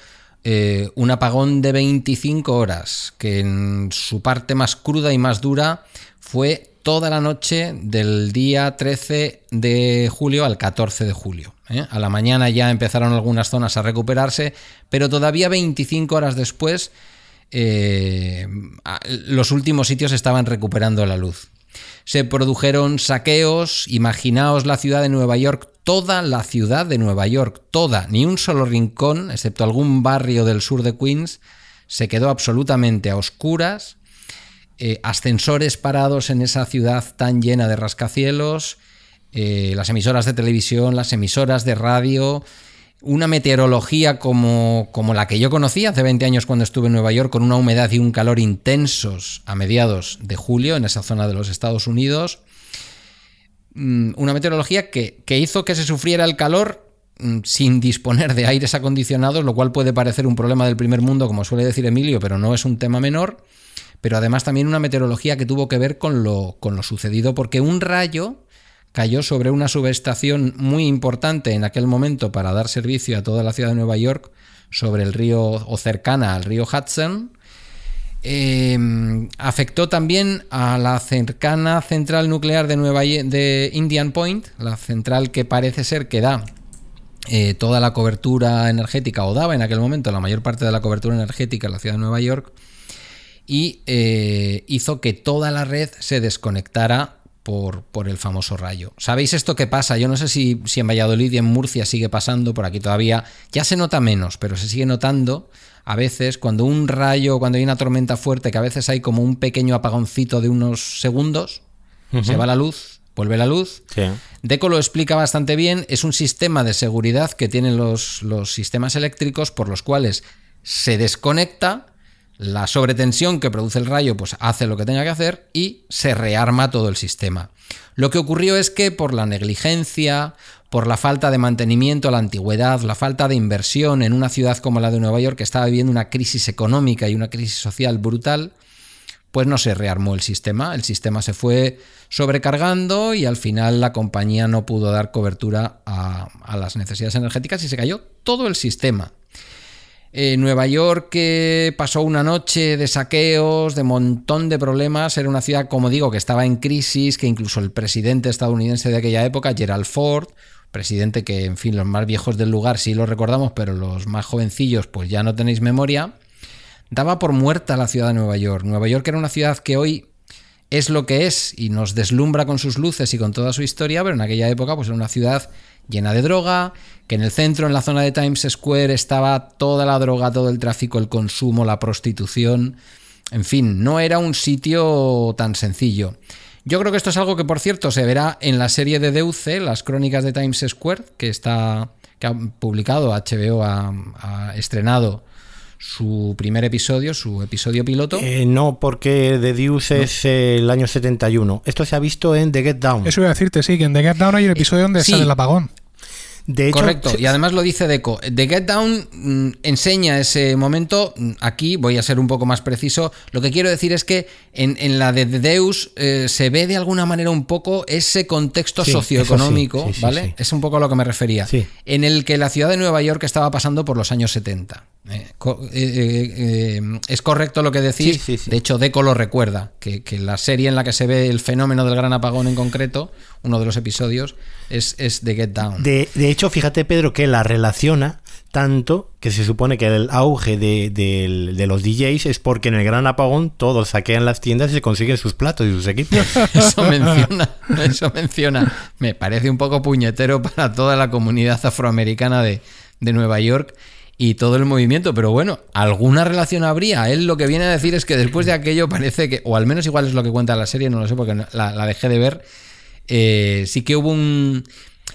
Speaker 3: eh, un apagón de 25 horas, que en su parte más cruda y más dura fue toda la noche del día 13 de julio al 14 de julio. ¿eh? A la mañana ya empezaron algunas zonas a recuperarse, pero todavía 25 horas después eh, los últimos sitios estaban recuperando la luz. Se produjeron saqueos, imaginaos la ciudad de Nueva York, toda la ciudad de Nueva York, toda, ni un solo rincón, excepto algún barrio del sur de Queens, se quedó absolutamente a oscuras, eh, ascensores parados en esa ciudad tan llena de rascacielos, eh, las emisoras de televisión, las emisoras de radio, una meteorología como, como, la que yo conocí hace 20 años cuando estuve en Nueva York, con una humedad y un calor intensos a mediados de julio en esa zona de los Estados Unidos. Mm, una meteorología que, que hizo que se sufriera el calor mm, sin disponer de aires acondicionados, lo cual puede parecer un problema del primer mundo, como suele decir Emilio, pero no es un tema menor. Pero además también una meteorología que tuvo que ver con lo, con lo sucedido, porque un rayo cayó sobre una subestación muy importante en aquel momento para dar servicio a toda la ciudad de Nueva York, sobre el río o cercana al río Hudson. Em, afectó también a la cercana central nuclear de, Nueva, de Indian Point, la central que parece ser que da eh, toda la cobertura energética, o daba en aquel momento la mayor parte de la cobertura energética en la ciudad de Nueva York, y eh, hizo que toda la red se desconectara por, por, el famoso rayo. ¿Sabéis esto que pasa? Yo no sé si, si en Valladolid y en Murcia sigue pasando, por aquí todavía ya se nota menos, pero se sigue notando a veces cuando un rayo, cuando hay una tormenta fuerte, que a veces hay como un pequeño apagoncito de unos segundos, uh -huh. se va la luz, vuelve la luz.
Speaker 1: Sí.
Speaker 3: Deco lo explica bastante bien, es un sistema de seguridad que tienen los, los sistemas eléctricos por los cuales se desconecta la sobretensión que produce el rayo pues hace lo que tenga que hacer y se rearma todo el sistema. Lo que ocurrió es que por la negligencia, por la falta de mantenimiento la antigüedad, la falta de inversión en una ciudad como la de Nueva York que estaba viviendo una crisis económica y una crisis social brutal, pues no se rearmó el sistema, el sistema se fue sobrecargando y al final la compañía no pudo dar cobertura a, a las necesidades energéticas y se cayó todo el sistema. Eh, Nueva York que pasó una noche de saqueos, de montón de problemas, era una ciudad, como digo, que estaba en crisis, que incluso el presidente estadounidense de aquella época, Gerald Ford, presidente que, en fin, los más viejos del lugar sí lo recordamos, pero los más jovencillos pues ya no tenéis memoria, daba por muerta la ciudad de Nueva York. Nueva York era una ciudad que hoy es lo que es y nos deslumbra con sus luces y con toda su historia, pero en aquella época pues era una ciudad llena de droga, que en el centro, en la zona de Times Square, estaba toda la droga, todo el tráfico, el consumo, la prostitución. En fin, no era un sitio tan sencillo. Yo creo que esto es algo que, por cierto, se verá en la serie de Deuce, las crónicas de Times Square, que está que ha publicado HBO, ha, ha estrenado su primer episodio, su episodio piloto.
Speaker 1: Eh, no, porque The Deuce no. es eh, el año 71. Esto se ha visto en The Get Down.
Speaker 2: Eso iba a decirte, sí, que en The Get Down hay un episodio donde
Speaker 3: sí.
Speaker 2: sale el apagón.
Speaker 3: De hecho, Correcto, y además lo dice Deco. The Get Down mmm, enseña ese momento. Aquí voy a ser un poco más preciso. Lo que quiero decir es que en, en la de Deus eh, se ve de alguna manera un poco ese contexto sí, socioeconómico, sí, sí, ¿vale? Es un poco a lo que me refería. En el que la ciudad de Nueva York estaba pasando por los años 70. Eh, eh, eh, es correcto lo que decís. De hecho, Deco lo recuerda, que, que, la serie en la que se ve el fenómeno del gran apagón en concreto, uno de los episodios, es, es The Get Down.
Speaker 1: De, de hecho, fíjate, Pedro, que la relaciona tanto que se supone que el auge de, de, de, los DJs es porque en el gran apagón todos saquean las tiendas y se consiguen sus platos y sus equipos.
Speaker 3: Eso menciona, eso menciona. Me parece un poco puñetero para toda la comunidad afroamericana de, de Nueva York y todo el movimiento, pero bueno, alguna relación habría. Él lo que viene a decir es que después de aquello parece que, o al menos igual es lo que cuenta la serie, no lo sé porque la, la dejé de ver, eh, sí que hubo un...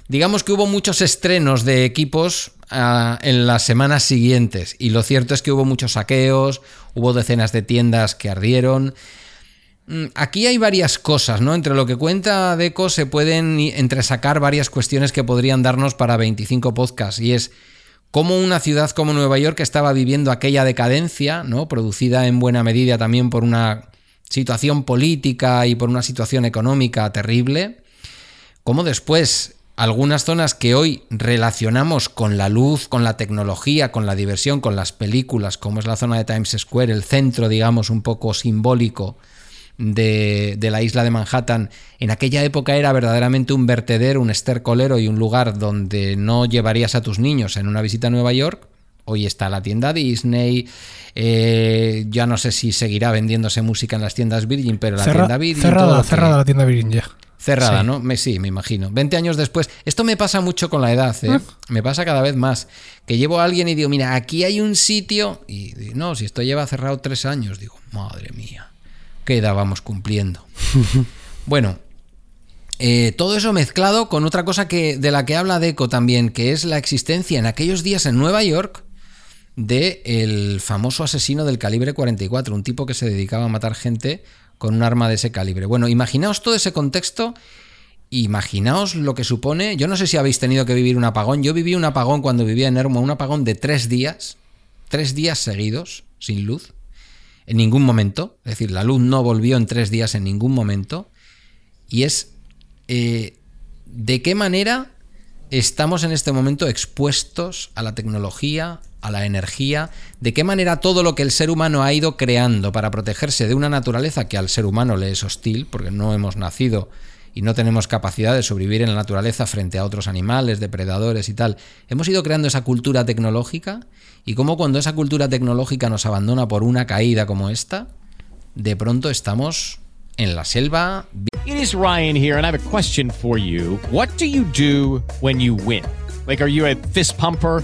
Speaker 3: Digamos que hubo muchos estrenos de equipos uh, en las semanas siguientes y lo cierto es que hubo muchos saqueos, hubo decenas de tiendas que ardieron. mm, aquí hay varias cosas, ¿no? Entre lo que cuenta Deco se pueden entresacar varias cuestiones que podrían darnos para 25 podcasts. Y es cómo una ciudad como Nueva York estaba viviendo aquella decadencia, ¿no? Producida en buena medida también por una situación política y por una situación económica terrible. Cómo después algunas zonas que hoy relacionamos con la luz, con la tecnología, con la diversión, con las películas, como es la zona de Times Square, el centro, digamos, un poco simbólico de, la isla de Manhattan, en aquella época era verdaderamente un vertedero, un estercolero y un lugar donde no llevarías a tus niños en una visita a Nueva York. Hoy está la tienda Disney, eh, ya no sé si seguirá vendiéndose música en las tiendas Virgin, pero la tienda Virgin...
Speaker 2: Cerrada, cerrada la tienda Virgin ya.
Speaker 3: Cerrada, ¿no? Me, sí, me imagino. 20 años después. Esto me pasa mucho con la edad, ¿eh? Me pasa cada vez más. Que llevo a alguien y digo, mira, aquí hay un sitio. Y digo, no, si esto lleva cerrado tres años. Digo, madre mía, ¿qué edad vamos cumpliendo? bueno, eh, todo eso mezclado con otra cosa que, de la que habla Deco también, que es la existencia en aquellos días en Nueva York de el famoso asesino del calibre 44, un tipo que se dedicaba a matar gente con un arma de ese calibre. Bueno, imaginaos todo ese contexto, imaginaos lo que supone, yo no sé si habéis tenido que vivir un apagón, yo viví un apagón cuando vivía en Ermo, un apagón de tres días, tres días seguidos, sin luz, en ningún momento, es decir, la luz no volvió en tres días en ningún momento, y es eh, de qué manera estamos en este momento expuestos a la tecnología, a la energía, de qué manera todo lo que el ser humano ha ido creando para protegerse de una naturaleza que al ser humano le es hostil, porque no hemos nacido y no tenemos capacidad de sobrevivir en la naturaleza frente a otros animales, depredadores y tal. Hemos ido creando esa cultura tecnológica y cómo cuando esa cultura tecnológica nos abandona por una caída como esta, de pronto estamos en la selva.
Speaker 6: It is Ryan here and I have a question for you. What do you do when you win? Like are you a fist pumper?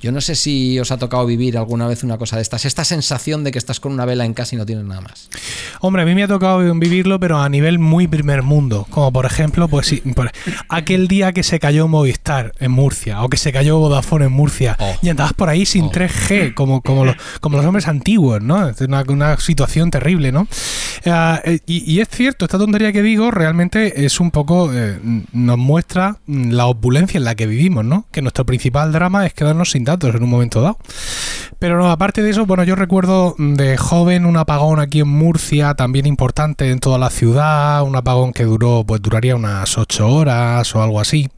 Speaker 3: Yo no sé si os ha tocado vivir alguna vez una cosa de estas, esta sensación de que estás con una vela en casa y no tienes nada más.
Speaker 2: Hombre, a mí me ha tocado vivirlo, pero a nivel muy primer mundo, como por ejemplo, pues aquel día que se cayó Movistar en Murcia o que se cayó Vodafone en Murcia oh. y andabas por ahí sin 3G, como, como, los, como los hombres antiguos, ¿no? Es una, una situación terrible, ¿no? Ah, eh, y, es cierto, esta tontería que digo realmente es un poco, eh, nos muestra la opulencia en la que vivimos, ¿no? Que nuestro principal drama es quedarnos sin datos en un momento dado. Pero no, aparte de eso, bueno, yo recuerdo de joven un apagón aquí en Murcia, también importante en toda la ciudad, un apagón que duró, pues duraría unas 8 horas o algo así.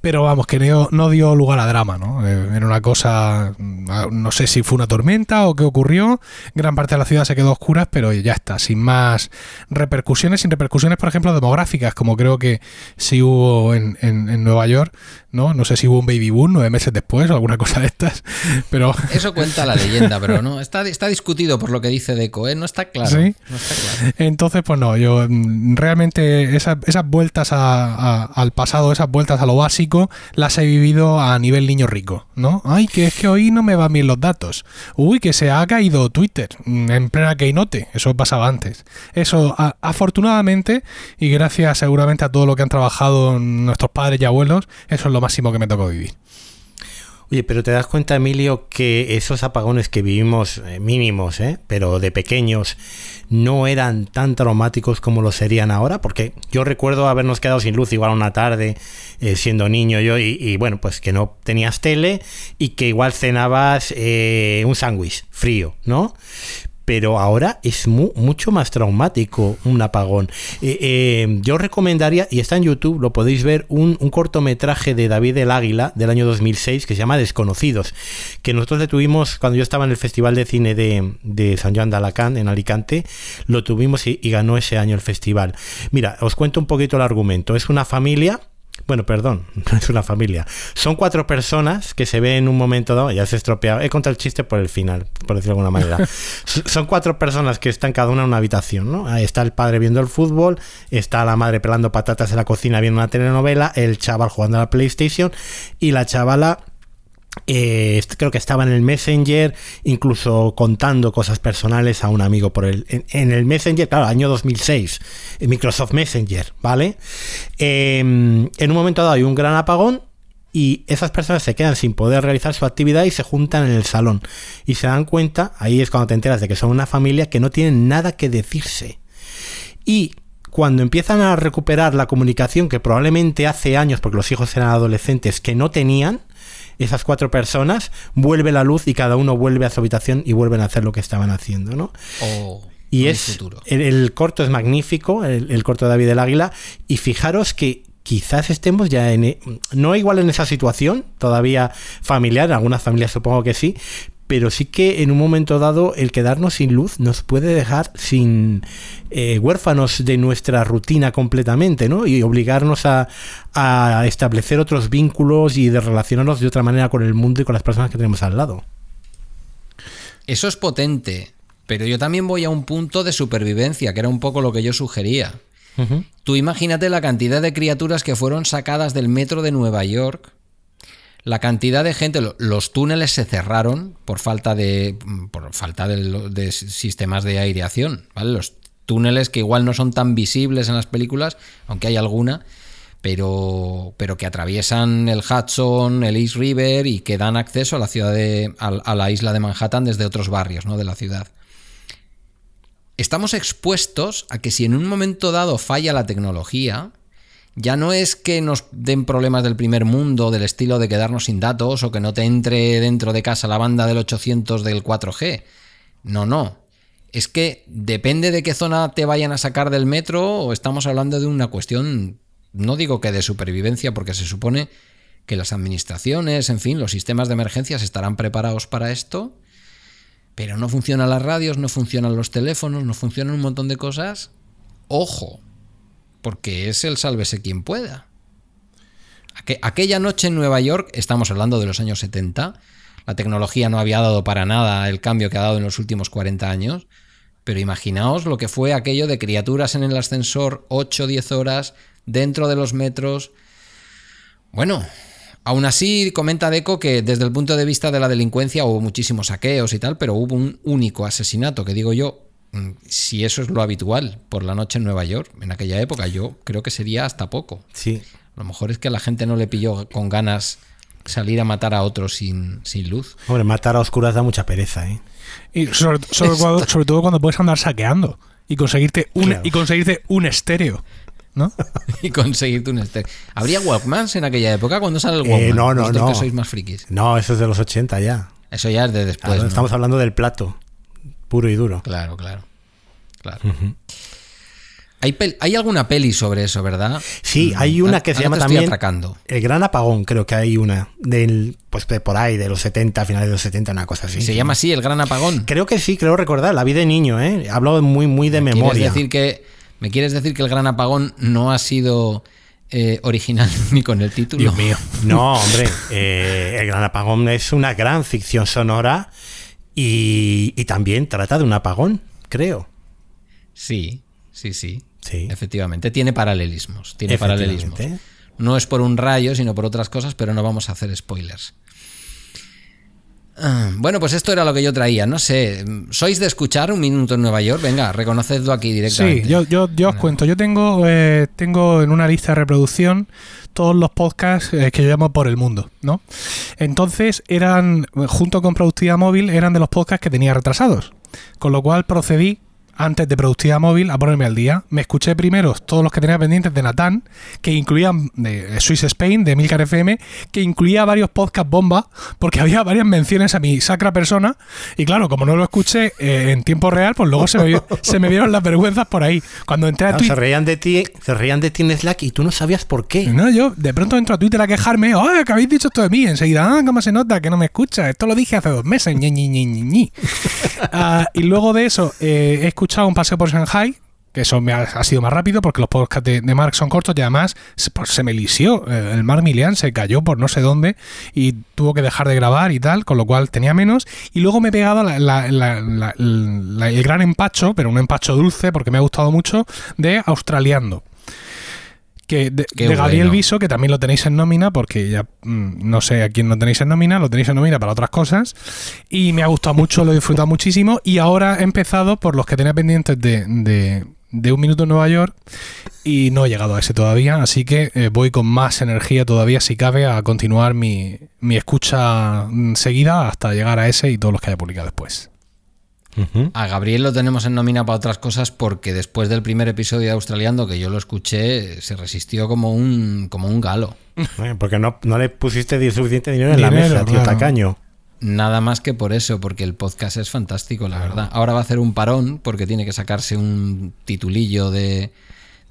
Speaker 2: Pero vamos, que no, dio lugar a drama, ¿no? Eh, era una cosa, no sé si fue una tormenta o qué ocurrió. Gran parte de la ciudad se quedó oscura, pero ya está, sin más repercusiones, sin repercusiones, por ejemplo, demográficas, como creo que sí hubo en, en, Nueva York, ¿no? No sé si hubo un baby boom nueve meses después o alguna cosa de estas, pero...
Speaker 3: Eso cuenta la leyenda, pero no, está, está discutido por lo que dice Deco, ¿eh? No está claro. ¿Sí?
Speaker 2: Entonces, pues no, yo mm, realmente esas, esas vueltas al pasado, esas vueltas a lo básico, las he vivido a nivel niño rico, ¿no? Ay, que es que hoy no me van bien los datos. Uy, que se ha caído Twitter mm, en plena keynote. Eso pasaba antes. Eso, afortunadamente, y gracias seguramente a todo lo que han trabajado nuestros padres y abuelos, eso es lo máximo que me tocó vivir.
Speaker 1: Oye, pero te das cuenta, Emilio, que esos apagones que vivimos eh, mínimos, ¿eh? pero de pequeños, no eran tan traumáticos como lo serían ahora, porque yo recuerdo habernos quedado sin luz igual una tarde, eh, siendo niño yo, y, bueno, pues que no tenías tele y que igual cenabas un sándwich frío, ¿no? Pero ahora es mu- mucho más traumático un apagón. Eh, eh, yo recomendaría, y está en YouTube, lo podéis ver, un, cortometraje de David el Águila del año 2006 que se llama Desconocidos, que nosotros le tuvimos cuando yo estaba en el Festival de Cine de, San Joan de Alacant, en Alicante, lo tuvimos y ganó ese año el festival. Mira, os cuento un poquito el argumento. Es una familia bueno, perdón, no es una familia. Son cuatro personas que se ven en un momento dado. Ya se estropeado. He contado el chiste por el final, por decirlo de alguna manera. Son cuatro personas que están cada una en una habitación, ¿no? Ahí está el padre viendo el fútbol, está la madre pelando patatas en la cocina viendo una telenovela, el chaval jugando a la PlayStation y la chavala eh, creo que estaba en el Messenger, incluso contando cosas personales a un amigo por el, en, el Messenger, claro, año 2006, en Microsoft Messenger, ¿vale? Eh, en un momento dado hay un gran apagón y esas personas se quedan sin poder realizar su actividad y se juntan en el salón y se dan cuenta, ahí es cuando te enteras de que son una familia que no tienen nada que decirse. Y cuando empiezan a recuperar la comunicación que probablemente hace años, porque los hijos eran adolescentes, que no tenían, esas cuatro personas, vuelve la luz y cada uno vuelve a su habitación y vuelven a hacer lo que estaban haciendo, ¿no? Y es el, el corto es magnífico, el, el corto de David el Águila, y fijaros que quizás estemos ya en, e- no igual en esa situación, todavía familiar, en algunas familias supongo que sí, pero sí que en un momento dado el quedarnos sin luz nos puede dejar sin eh, huérfanos de nuestra rutina completamente, ¿no? Y obligarnos a, a establecer otros vínculos y de relacionarnos de otra manera con el mundo y con las personas que tenemos al lado.
Speaker 3: Eso es potente, pero yo también voy a un punto de supervivencia, que era un poco lo que yo sugería. Tú imagínate la cantidad de criaturas que fueron sacadas del metro de Nueva York, la cantidad de gente, lo- los túneles se cerraron por falta de por falta de, sistemas de aireación. Los túneles que igual no son tan visibles en las películas, aunque hay alguna, pero, pero que atraviesan el Hudson, el East River y que dan acceso a la ciudad de, a la isla de Manhattan desde otros barrios, ¿no? De la ciudad estamos expuestos a que si en un momento dado falla la tecnología, ya no es que nos den problemas del primer mundo, del estilo de quedarnos sin datos o que no te entre dentro de casa la banda del 800 del 4G. No, no. Es que depende de qué zona te vayan a sacar del metro o estamos hablando de una cuestión, no digo que de supervivencia, porque se supone que las administraciones, en fin, los sistemas de emergencias estarán preparados para esto, pero no funcionan las radios, no funcionan los teléfonos, no funcionan un montón de cosas. Ojo, porque es el sálvese quien pueda. Aqu- aquella noche en Nueva York, estamos hablando de los años 70, la tecnología no había dado para nada el cambio que ha dado en los últimos 40 años, pero imaginaos lo que fue aquello de criaturas en el ascensor 8 o 10 horas dentro de los metros. Bueno, aún así comenta Deco que desde el punto de vista de la delincuencia hubo muchísimos saqueos y tal, pero hubo un único asesinato, que digo yo, si eso es lo habitual por la noche en Nueva York, en aquella época, yo creo que sería hasta poco.
Speaker 1: Sí.
Speaker 3: A lo mejor es que la gente no le pilló con ganas salir a matar a otros sin, sin luz.
Speaker 1: Hombre, matar a oscuras da mucha pereza, ¿eh?
Speaker 2: Y sobre, sobre cuando- sobre todo cuando puedes andar saqueando y conseguirte un,
Speaker 1: Claro.
Speaker 2: y conseguirte un estéreo. ¿No?
Speaker 3: y conseguirte un estéreo. ¿Habría Walkmans en aquella época? cuando sale el
Speaker 1: Eh,
Speaker 3: Walkman?
Speaker 1: no, no,
Speaker 3: Vosotros
Speaker 1: no.
Speaker 3: que sois más frikis.
Speaker 1: No, eso es de los 80 ya.
Speaker 3: Eso ya es de después.
Speaker 1: Claro,
Speaker 3: ¿no?
Speaker 1: Estamos hablando del plato, puro y duro.
Speaker 3: Claro, claro. claro. ¿Hay, pel- hay alguna peli sobre eso, ¿verdad?
Speaker 1: Sí,
Speaker 3: Mm,
Speaker 1: hay una que se llama también
Speaker 3: atracando.
Speaker 1: El Gran Apagón, creo que hay una del pues de por ahí de los 70, finales de los 70, una cosa así.
Speaker 3: ¿Se llama así el Gran Apagón?
Speaker 1: Creo que sí, creo recordar, la vi de niño, ¿eh? Hablo muy muy de
Speaker 3: ¿Quieres
Speaker 1: memoria.
Speaker 3: decir que me quieres decir que el Gran Apagón no ha sido eh, original ni con el título?
Speaker 1: Dios mío. No, hombre, eh, El Gran Apagón es una gran ficción sonora y, y también trata de un apagón, creo.
Speaker 3: Sí, sí, sí.
Speaker 1: Sí.
Speaker 3: Efectivamente, tiene paralelismos. Tiene paralelismos. No es por un rayo, sino por otras cosas, pero no vamos a hacer spoilers. Ah, Bueno, pues esto era lo que yo traía. No sé, ¿sois de escuchar un minuto en Nueva York? Venga, reconocedlo aquí directamente.
Speaker 2: Sí, yo, yo, yo os cuento. Yo tengo, eh, tengo en una lista de reproducción todos los podcasts eh, que yo llamo por el mundo, ¿no? Entonces eran, junto con Productividad Móvil, eran de los podcasts que tenía retrasados. Con lo cual procedí antes de Productividad Móvil a ponerme al día. Me escuché primero todos los que tenía pendientes de Natán, que incluían de Swiss Spain, de Milcar FM, que incluía varios podcast bomba, porque había varias menciones a mi sacra persona. Y claro, como no lo escuché eh, en tiempo real, pues luego se me, vio- se me vieron las vergüenzas por ahí. Cuando entré a Twitter.
Speaker 1: se reían de ti, se reían de ti en Slack y tú no sabías por qué.
Speaker 2: No, yo de pronto entro a Twitter a quejarme, ¡ay, que habéis dicho esto de mí! Enseguida, ¡ah, cómo se nota que no me escucha! Esto lo dije hace dos meses, ñi, ñi, ñi, ñi, ñi. Y luego de eso, eh, he escuchado un paseo por Shanghai, que eso me ha, sido más rápido porque los podcasts de, de Mark son cortos y además se, pues, me lisió. Eh, el Mark Milian se cayó por no sé dónde y tuvo que dejar de grabar y tal, con lo cual tenía menos. Y luego me he pegado el gran empacho, pero un empacho dulce porque me ha gustado mucho, de Australiando que de, Gabriel
Speaker 3: bueno.
Speaker 2: Viso, que también lo tenéis en nómina, porque ya mm, no sé a quién no tenéis en nómina, lo tenéis en nómina para otras cosas. Y me ha gustado mucho, lo he disfrutado muchísimo. Y ahora he empezado por los que tenía pendientes de, de, de Un Minuto en Nueva York y no he llegado a ese todavía. Así que eh, voy con más energía todavía, si cabe, a continuar mi, mi escucha mm, seguida hasta llegar a ese y todos los que haya publicado después.
Speaker 3: A Gabriel lo tenemos en nómina para otras cosas porque después del primer episodio de Australiando, que yo lo escuché, se resistió como un, como un galo.
Speaker 1: Eh, Porque no, no le pusiste suficiente dinero en la mesa, tío
Speaker 2: claro.
Speaker 1: tacaño.
Speaker 3: Nada más que por eso, porque el podcast es fantástico, la verdad. Ahora va a hacer un parón porque tiene que sacarse un titulillo de,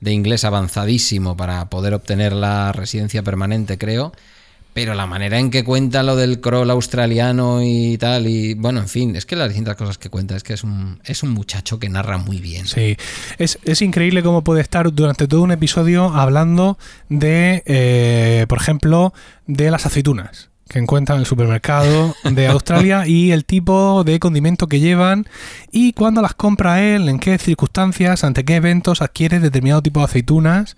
Speaker 3: de inglés avanzadísimo para poder obtener la residencia permanente, creo. Pero la manera en que cuenta lo del crawl australiano y tal, y bueno, en fin, es que las distintas cosas que cuenta, es que es un, es un muchacho que narra muy bien.
Speaker 2: Sí, es, es increíble cómo puede estar durante todo un episodio hablando de, eh, por ejemplo, de las aceitunas que encuentran en el supermercado de Australia y el tipo de condimento que llevan y cuándo las compra él, en qué circunstancias, ante qué eventos adquiere determinado tipo de aceitunas.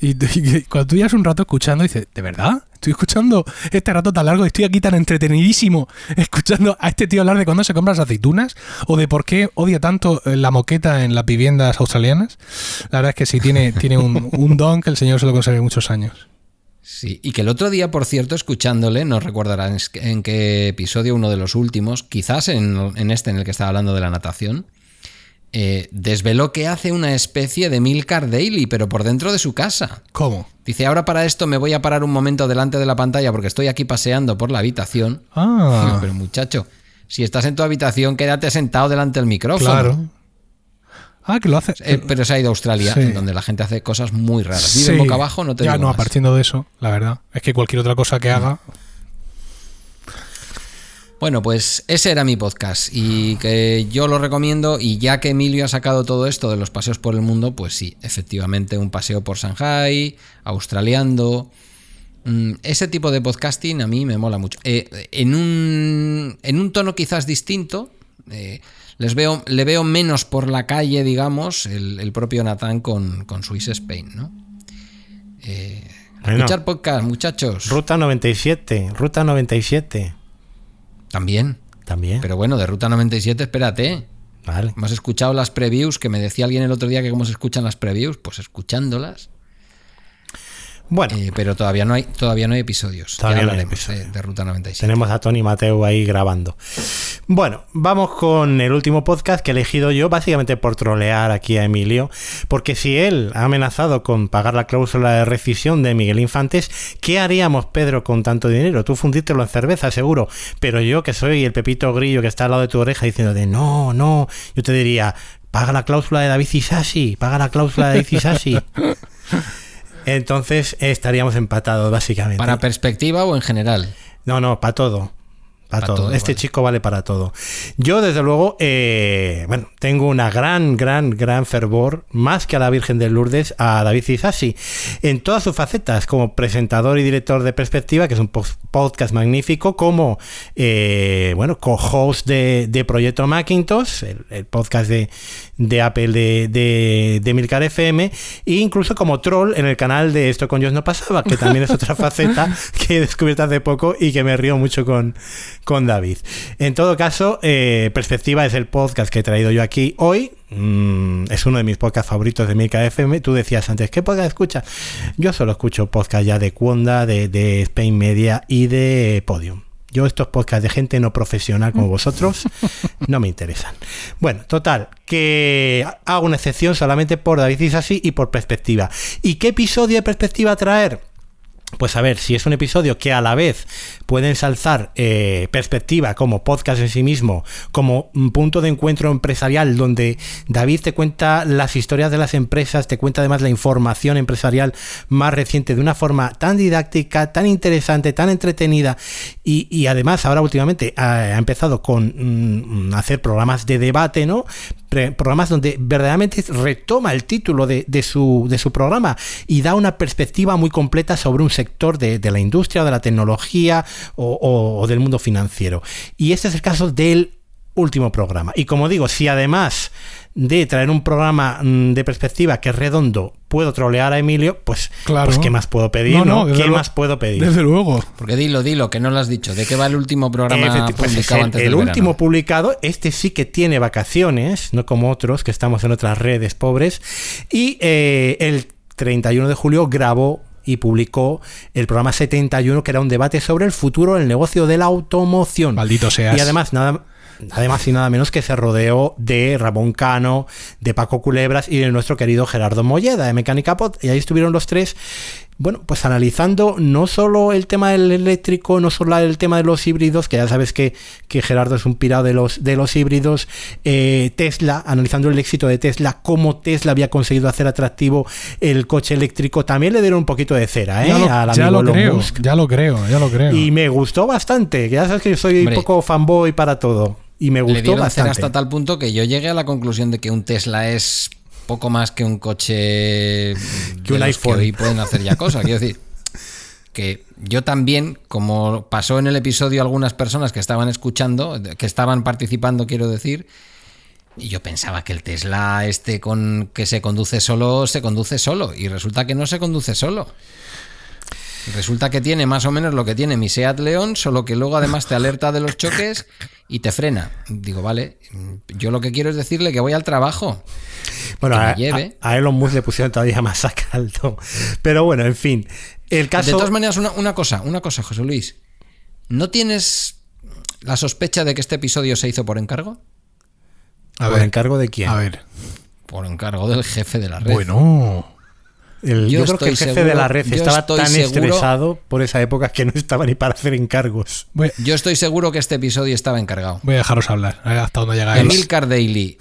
Speaker 2: Y, y cuando tú llevas un rato escuchando, dices, ¿de verdad? Estoy escuchando este rato tan largo y estoy aquí tan entretenidísimo escuchando a este tío hablar de cuándo se compran las aceitunas o de por qué odia tanto eh, la moqueta en las viviendas australianas. La verdad es que sí, tiene, tiene un, un don que el señor se lo conserve muchos años.
Speaker 3: Sí, y que el otro día, por cierto, escuchándole, no recordarán en qué episodio, uno de los últimos, quizás en, en este en el que estaba hablando de la natación, eh, desveló que hace una especie de Milcar Daily, pero por dentro de su casa.
Speaker 2: ¿Cómo?
Speaker 3: Dice, ahora para esto me voy a parar un momento delante de la pantalla porque estoy aquí paseando por la habitación.
Speaker 2: Ah.
Speaker 3: Pero muchacho, si estás en tu habitación, quédate sentado delante del micrófono.
Speaker 2: Claro. Ah, que lo hace.
Speaker 3: Eh, pero se ha ido a Australia,
Speaker 2: Sí.
Speaker 3: en donde la gente hace cosas muy raras. Vive
Speaker 2: Sí.
Speaker 3: boca abajo, no te
Speaker 2: Ya
Speaker 3: digo
Speaker 2: no,
Speaker 3: más.
Speaker 2: partiendo de eso, la verdad. Es que cualquier otra cosa que haga.
Speaker 3: Bueno, pues ese era mi podcast y que yo lo recomiendo y ya que Emilio ha sacado todo esto de los paseos por el mundo, pues sí, efectivamente un paseo por Shanghai, australiando. Mm, Ese tipo de podcasting a mí me mola mucho. Eh, en, un, en un tono quizás distinto, eh, les veo, le veo menos por la calle, digamos, el, el propio Nathan con, con Swiss Spain, ¿no? Eh, a
Speaker 1: Bueno.
Speaker 3: escuchar podcast, muchachos.
Speaker 1: Ruta 97, Ruta 97.
Speaker 3: También.
Speaker 1: También.
Speaker 3: Pero bueno, de Ruta 97, espérate.
Speaker 1: Vale.
Speaker 3: ¿Hemos escuchado las previews? Que me decía alguien el otro día que cómo se escuchan las previews. Pues escuchándolas.
Speaker 1: Bueno.
Speaker 3: Eh, pero todavía no hay, todavía no hay episodios.
Speaker 1: Todavía no hay
Speaker 3: hablaremos de, de Ruta 97.
Speaker 1: Tenemos a Tony Mateo ahí grabando. Bueno, vamos con el último podcast que he elegido yo, básicamente por trolear aquí a Emilio, porque si él ha amenazado con pagar la cláusula de rescisión de Miguel Infantes, ¿qué haríamos, Pedro, con tanto dinero? Tú fundírtelo en cerveza, seguro, pero yo que soy el Pepito Grillo que está al lado de tu oreja diciendo de no, no, yo te diría, paga la cláusula de David Isasi, paga la cláusula de David Isasi. Entonces estaríamos empatados, básicamente.
Speaker 3: ¿Para perspectiva o en general?
Speaker 1: No, no, para todo. Para
Speaker 3: Pa'
Speaker 1: todo.
Speaker 3: todo,
Speaker 1: Este
Speaker 3: vale.
Speaker 1: chico vale para todo. Yo, desde luego, eh, bueno, tengo una gran, gran, gran fervor, más que a la Virgen de Lourdes, a David Isasi, en todas sus facetas, como presentador y director de Perspectiva, que es un podcast magnífico, como, eh, bueno, co-host de, de Proyecto Macintosh, el, el podcast de, de Apple de, de, de Milcar FM, e incluso como troll en el canal de Esto con Dios no pasaba, que también es otra faceta que he descubierto hace poco y que me río mucho con, con David. En todo caso, eh, Perspectiva es el podcast que he traído yo aquí hoy. Mm, es uno de mis podcasts favoritos de Milcar FM. Tú decías antes, ¿qué podcast escuchas? Yo solo escucho podcast ya de Cuonda, de, de Spain Media y de Podium. Yo estos podcasts de gente no profesional como vosotros no me interesan. Bueno, total, que hago una excepción solamente por David Isasi y por perspectiva. ¿Y qué episodio de perspectiva traer? Pues a ver, si es un episodio que a la vez puede ensalzar eh, perspectiva como podcast en sí mismo, como un punto de encuentro empresarial donde David te cuenta las historias de las empresas, te cuenta además la información empresarial más reciente de una forma tan didáctica, tan interesante, tan entretenida y, además ahora últimamente ha, empezado con mm, hacer programas de debate, ¿no? Programas donde verdaderamente retoma el título de, su, programa y da una perspectiva muy completa sobre un sector de, la industria, de la tecnología o, del mundo financiero. Y este es el caso del último programa. Y como digo, si además de traer un programa mm, de perspectiva que es redondo, puedo trolear a Emilio, pues, claro. pues ¿qué más puedo pedir? No, ¿Qué más puedo pedir?
Speaker 2: Desde luego.
Speaker 3: Porque dilo, dilo, que no lo has dicho. ¿De qué va el último programa
Speaker 1: pues
Speaker 3: publicado
Speaker 1: el, el último publicado, este sí que tiene vacaciones, no como otros que estamos en otras redes pobres. Y eh, el 31 de julio grabó y publicó el programa 71, que era un debate sobre el futuro del negocio de la automoción.
Speaker 2: Maldito seas.
Speaker 1: Y además, nada, además y nada menos que se rodeó de Ramón Cano, de Paco Culebras y de nuestro querido Gerardo Molleda de Mecánica Pot. Y ahí estuvieron los tres bueno, pues analizando no solo el tema del eléctrico, no solo el tema de los híbridos, que ya sabes que, Gerardo es un pirado de los, de los híbridos, eh, Tesla, analizando el éxito de Tesla, cómo Tesla había conseguido hacer atractivo el coche eléctrico, también le dieron un poquito de cera, ¿eh?
Speaker 2: Ya lo, creo, ya lo creo, ya lo creo.
Speaker 1: Y me gustó bastante, ya sabes que yo soy un poco fanboy para todo. Y me gustó
Speaker 3: le
Speaker 1: bastante.
Speaker 3: hasta tal punto que yo llegué a la conclusión de que un Tesla es poco más que un coche
Speaker 1: que un iPhone.
Speaker 3: Que hoy pueden hacer ya cosas. Quiero decir, que yo también, como pasó en el episodio algunas personas que estaban escuchando, que estaban participando, quiero decir, y yo pensaba que el Tesla este con que se conduce solo, se conduce solo, y resulta que no se conduce solo. Resulta que tiene más o menos lo que tiene mi Seat León, solo que luego además te alerta de los choques y te frena. Digo, vale, yo lo que quiero es decirle que voy al trabajo.
Speaker 1: Bueno, a, a, Elon Musk le pusieron todavía más a caldo. Pero bueno, en fin. El caso...
Speaker 3: De todas maneras, una, cosa, una cosa, José Luis. ¿No tienes la sospecha de que este episodio se hizo por encargo?
Speaker 1: ¿Por encargo de quién?
Speaker 2: A ver.
Speaker 3: Por encargo del jefe de la red.
Speaker 2: Bueno.
Speaker 1: Yo, creo que el jefe de la red estaba tan estresado por esa época que no estaba ni para hacer encargos.
Speaker 3: yo estoy seguro que este episodio estaba encargado.
Speaker 2: Voy a dejaros hablar, hasta donde llegáis.
Speaker 3: Emil Daily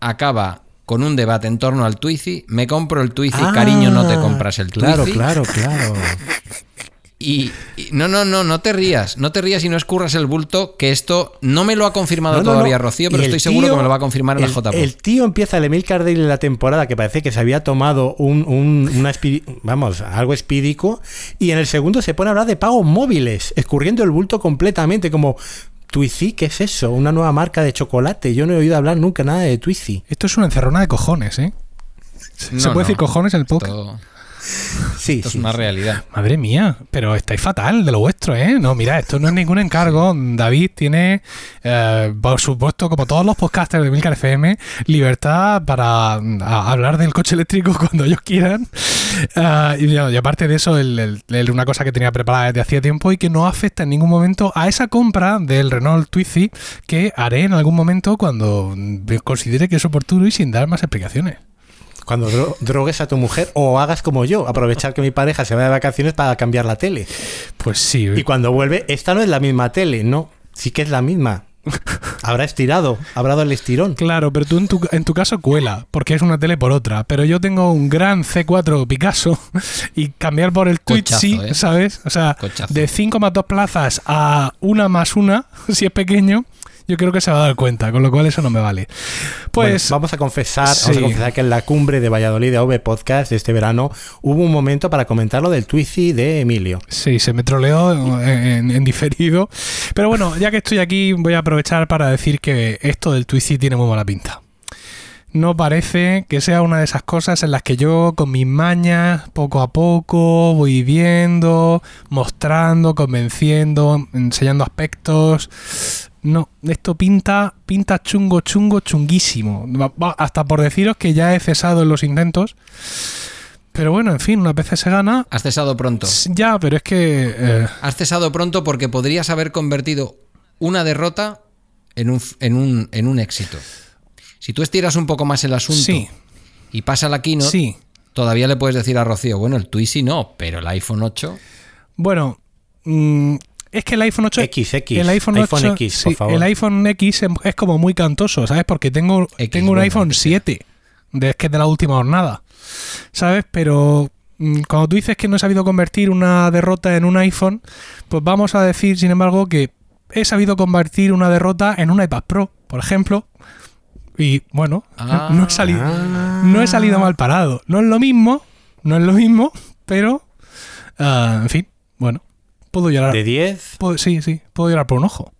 Speaker 3: acaba con un debate en torno al Twizy. Me compro el Twizy, cariño, no te ah, compras el
Speaker 1: Twizy. Claro, claro, claro.
Speaker 3: Y, no, no, no, no te rías, no te rías y no escurras el bulto, que esto no me lo ha confirmado todavía Rocío, pero estoy seguro que me lo va a confirmar en
Speaker 1: el,
Speaker 3: la JP.
Speaker 1: El tío empieza el Emil Cardell en la temporada que parece que se había tomado un, un una vamos, algo espídico, y en el segundo se pone a hablar de pagos móviles, escurriendo el bulto completamente, como Twizy, ¿qué es eso? Una nueva marca de chocolate. Yo no he oído hablar nunca nada de Twizy.
Speaker 2: Esto es una encerrona de cojones, ¿eh? ¿Se puede decir cojones en el podcast?
Speaker 3: Sí, esto es una realidad.
Speaker 2: Madre mía, pero estáis fatal de lo vuestro, ¿eh? No, mira, esto no es ningún encargo. David tiene, eh, por supuesto, como todos los podcasters de Milcar FM, libertad para hablar del coche eléctrico cuando ellos quieran. Ah, y, aparte de eso, el, una cosa que tenía preparada desde hacía tiempo y que no afecta en ningún momento a esa compra del Renault Twizy que haré en algún momento cuando considere que es oportuno y sin dar más explicaciones
Speaker 1: cuando drogues a tu mujer o hagas como yo, aprovechar que mi pareja se va de vacaciones para cambiar la tele.
Speaker 2: Pues sí.
Speaker 1: Y cuando vuelve, esta no es la misma tele, no, sí que es la misma. Habrá estirado, habrá dado el estirón.
Speaker 2: Claro, pero tú en tu, en tu caso cuela, porque es una tele por otra. Pero yo tengo un gran C4 Picasso y cambiar por el Twitch, sí, ¿eh? ¿sabes? O sea, de 5 más 2 plazas a una más una, si es pequeño, yo creo que se va a dar cuenta, con lo cual eso no me vale. Pues
Speaker 1: vamos a confesar, vamos a confesar que en la cumbre de Valladolid de OV Podcast de este verano hubo un momento para comentar lo del Twizy de Emilio.
Speaker 2: Sí, se me troleó en, diferido. Pero bueno, ya que estoy aquí, voy a aprovechar para decir que esto del Twizy tiene muy mala pinta no parece que sea una de esas cosas en las que yo con mis mañas poco a poco voy viendo, mostrando, convenciendo, enseñando aspectos. No, esto pinta, pinta chungo, chungo, chunguísimo. Hasta por deciros que ya he cesado en los intentos. Pero bueno, en fin, una vez se gana.
Speaker 3: Has cesado pronto.
Speaker 2: Ya, pero es que. eh,
Speaker 3: Has cesado pronto porque podrías haber convertido una derrota en un, en un, en un éxito. Si tú estiras un poco más el asunto
Speaker 2: Sí.
Speaker 3: y pasa la keynote,
Speaker 2: Sí.
Speaker 3: todavía le puedes decir a Rocío, bueno, el Twizy no, pero el iPhone 8...
Speaker 2: Bueno, mm, es que el iPhone 8.
Speaker 1: XX,
Speaker 2: el iPhone,
Speaker 1: iPhone
Speaker 2: 8,
Speaker 1: X, por favor.
Speaker 2: El iPhone X es- es como muy cantoso, ¿sabes? Porque tengo, tengo un
Speaker 3: bueno,
Speaker 2: iPhone 7, de, que es de la última jornada, ¿sabes? Pero mm, cuando tú dices que no he sabido convertir una derrota en un iPhone, pues vamos a decir, sin embargo, que he sabido convertir una derrota en un iPad Pro, por ejemplo. Y bueno,
Speaker 3: Ah.
Speaker 2: no, he salido, no he salido mal parado. No es lo mismo, no es lo mismo, pero ah, en fin, bueno, puedo llorar.
Speaker 1: ¿De 10?
Speaker 2: Puedo- sí, sí, puedo llorar por un ojo.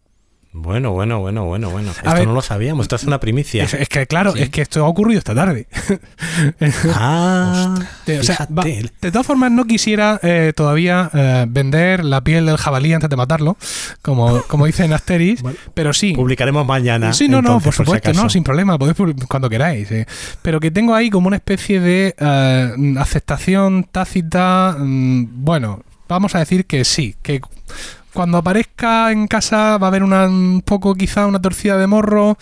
Speaker 1: Bueno, bueno, bueno, bueno, bueno. Esto
Speaker 2: ver.
Speaker 1: no lo sabíamos, esto es una primicia.
Speaker 2: Es, es que claro, es que esto ha ocurrido esta tarde.
Speaker 1: Ah,
Speaker 2: De- o sea, va- de todas formas, no quisiera eh, todavía eh, vender la piel del jabalí antes de matarlo, como, como dice en Asteris, pero sí.
Speaker 1: Publicaremos mañana.
Speaker 2: Sí, no, no, por
Speaker 1: si
Speaker 2: supuesto, no, sin problema, podéis cuando queráis. eh. Pero que tengo ahí como una especie de aceptación tácita. mm, bueno, vamos a decir que sí, que cuando aparezca en casa va a haber una, un poco quizá una torcida de morro,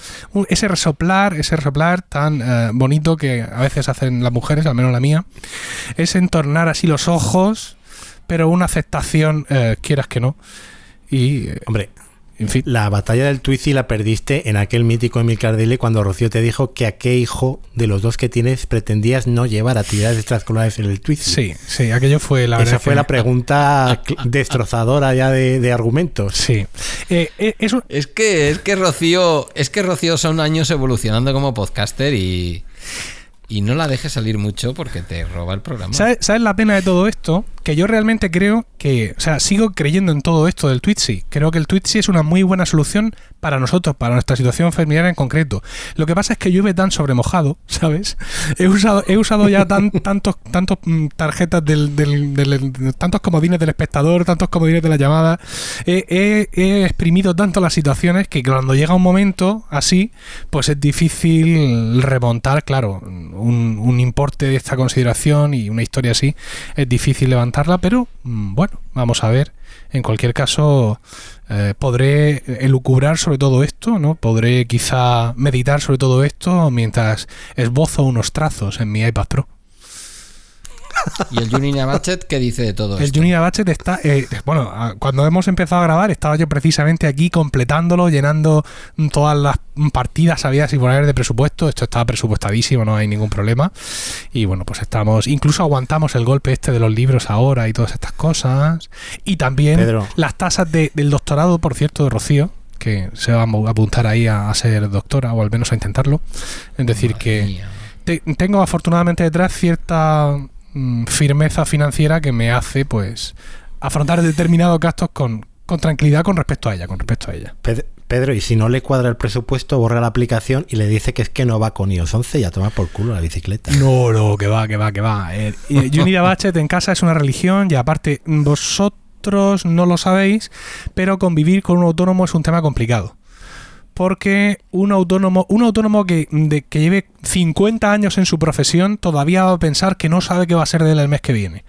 Speaker 2: ese resoplar, ese resoplar tan eh, bonito que a veces hacen las mujeres, al menos la mía, es entornar así los ojos, pero una aceptación, eh, quieras que no. Y, eh,
Speaker 1: Hombre,
Speaker 2: en fin.
Speaker 1: la batalla del Twizy la perdiste en aquel mítico Emil Cardile cuando Rocío te dijo que a qué hijo de los dos que tienes pretendías no llevar actividades extraescolares en el Twizy.
Speaker 2: Sí, sí, aquello fue la
Speaker 1: Esa fue
Speaker 2: que-
Speaker 1: la pregunta destrozadora ya de, de argumentos.
Speaker 2: Sí. Eh, eh, eso,
Speaker 3: Es que, es que Rocío, es que Rocío son años evolucionando como podcaster y, y no la dejes salir mucho porque te roba el programa.
Speaker 2: ¿sabes, sabes la pena de todo esto? Que yo realmente creo que, o sea, sigo creyendo en todo esto del Twitchy. Creo que el Twitchy es una muy buena solución para nosotros, para nuestra situación familiar en concreto. Lo que pasa es que llueve tan sobremojado, ¿sabes? He usado, he usado ya tan, tantos, tantos mm, tarjetas del, del- del- tantos comodines del espectador, tantos comodines de la llamada. He, he- he exprimido tanto las situaciones que cuando llega un momento así, pues es difícil remontar, claro, un, un importe de esta consideración y una historia así, es difícil levantarla, pero mm, bueno, vamos a ver. En cualquier caso, eh, podré elucubrar sobre todo esto, ¿no? Podré quizá meditar sobre todo esto mientras esbozo unos trazos en mi iPad Pro.
Speaker 3: ¿Y el Junior Batchet qué dice de todo
Speaker 2: El
Speaker 3: esto?
Speaker 2: Junior Batchet está. eh, bueno, cuando hemos empezado a grabar, estaba yo precisamente aquí completándolo, llenando todas las partidas habidas y por haber de presupuesto. Esto estaba presupuestadísimo, no hay ningún problema. Y bueno, pues estamos. Incluso aguantamos el golpe este de los libros ahora y todas estas cosas. Y también
Speaker 1: Pedro.
Speaker 2: las tasas de- del doctorado, por cierto, de Rocío. Que se va a apuntar ahí a, a ser doctora o al menos a intentarlo. Es decir, que te- tengo afortunadamente detrás cierta mm, firmeza financiera que me hace pues afrontar determinados gastos con, con tranquilidad con respecto a ella, con respecto a ella.
Speaker 1: Ped- Pedro, y si no le cuadra el presupuesto, borra la aplicación y le dice que es que no va con iOS 11 y a tomar por culo la bicicleta.
Speaker 2: No, no, que va, que va, que va. Eh, Unida Batchet en casa es una religión y aparte vosotros no lo sabéis, pero convivir con un autónomo es un tema complicado. Porque un autónomo, un autónomo que, de- que lleve 50 años en su profesión todavía va a pensar que no sabe qué va a ser de él el mes que viene.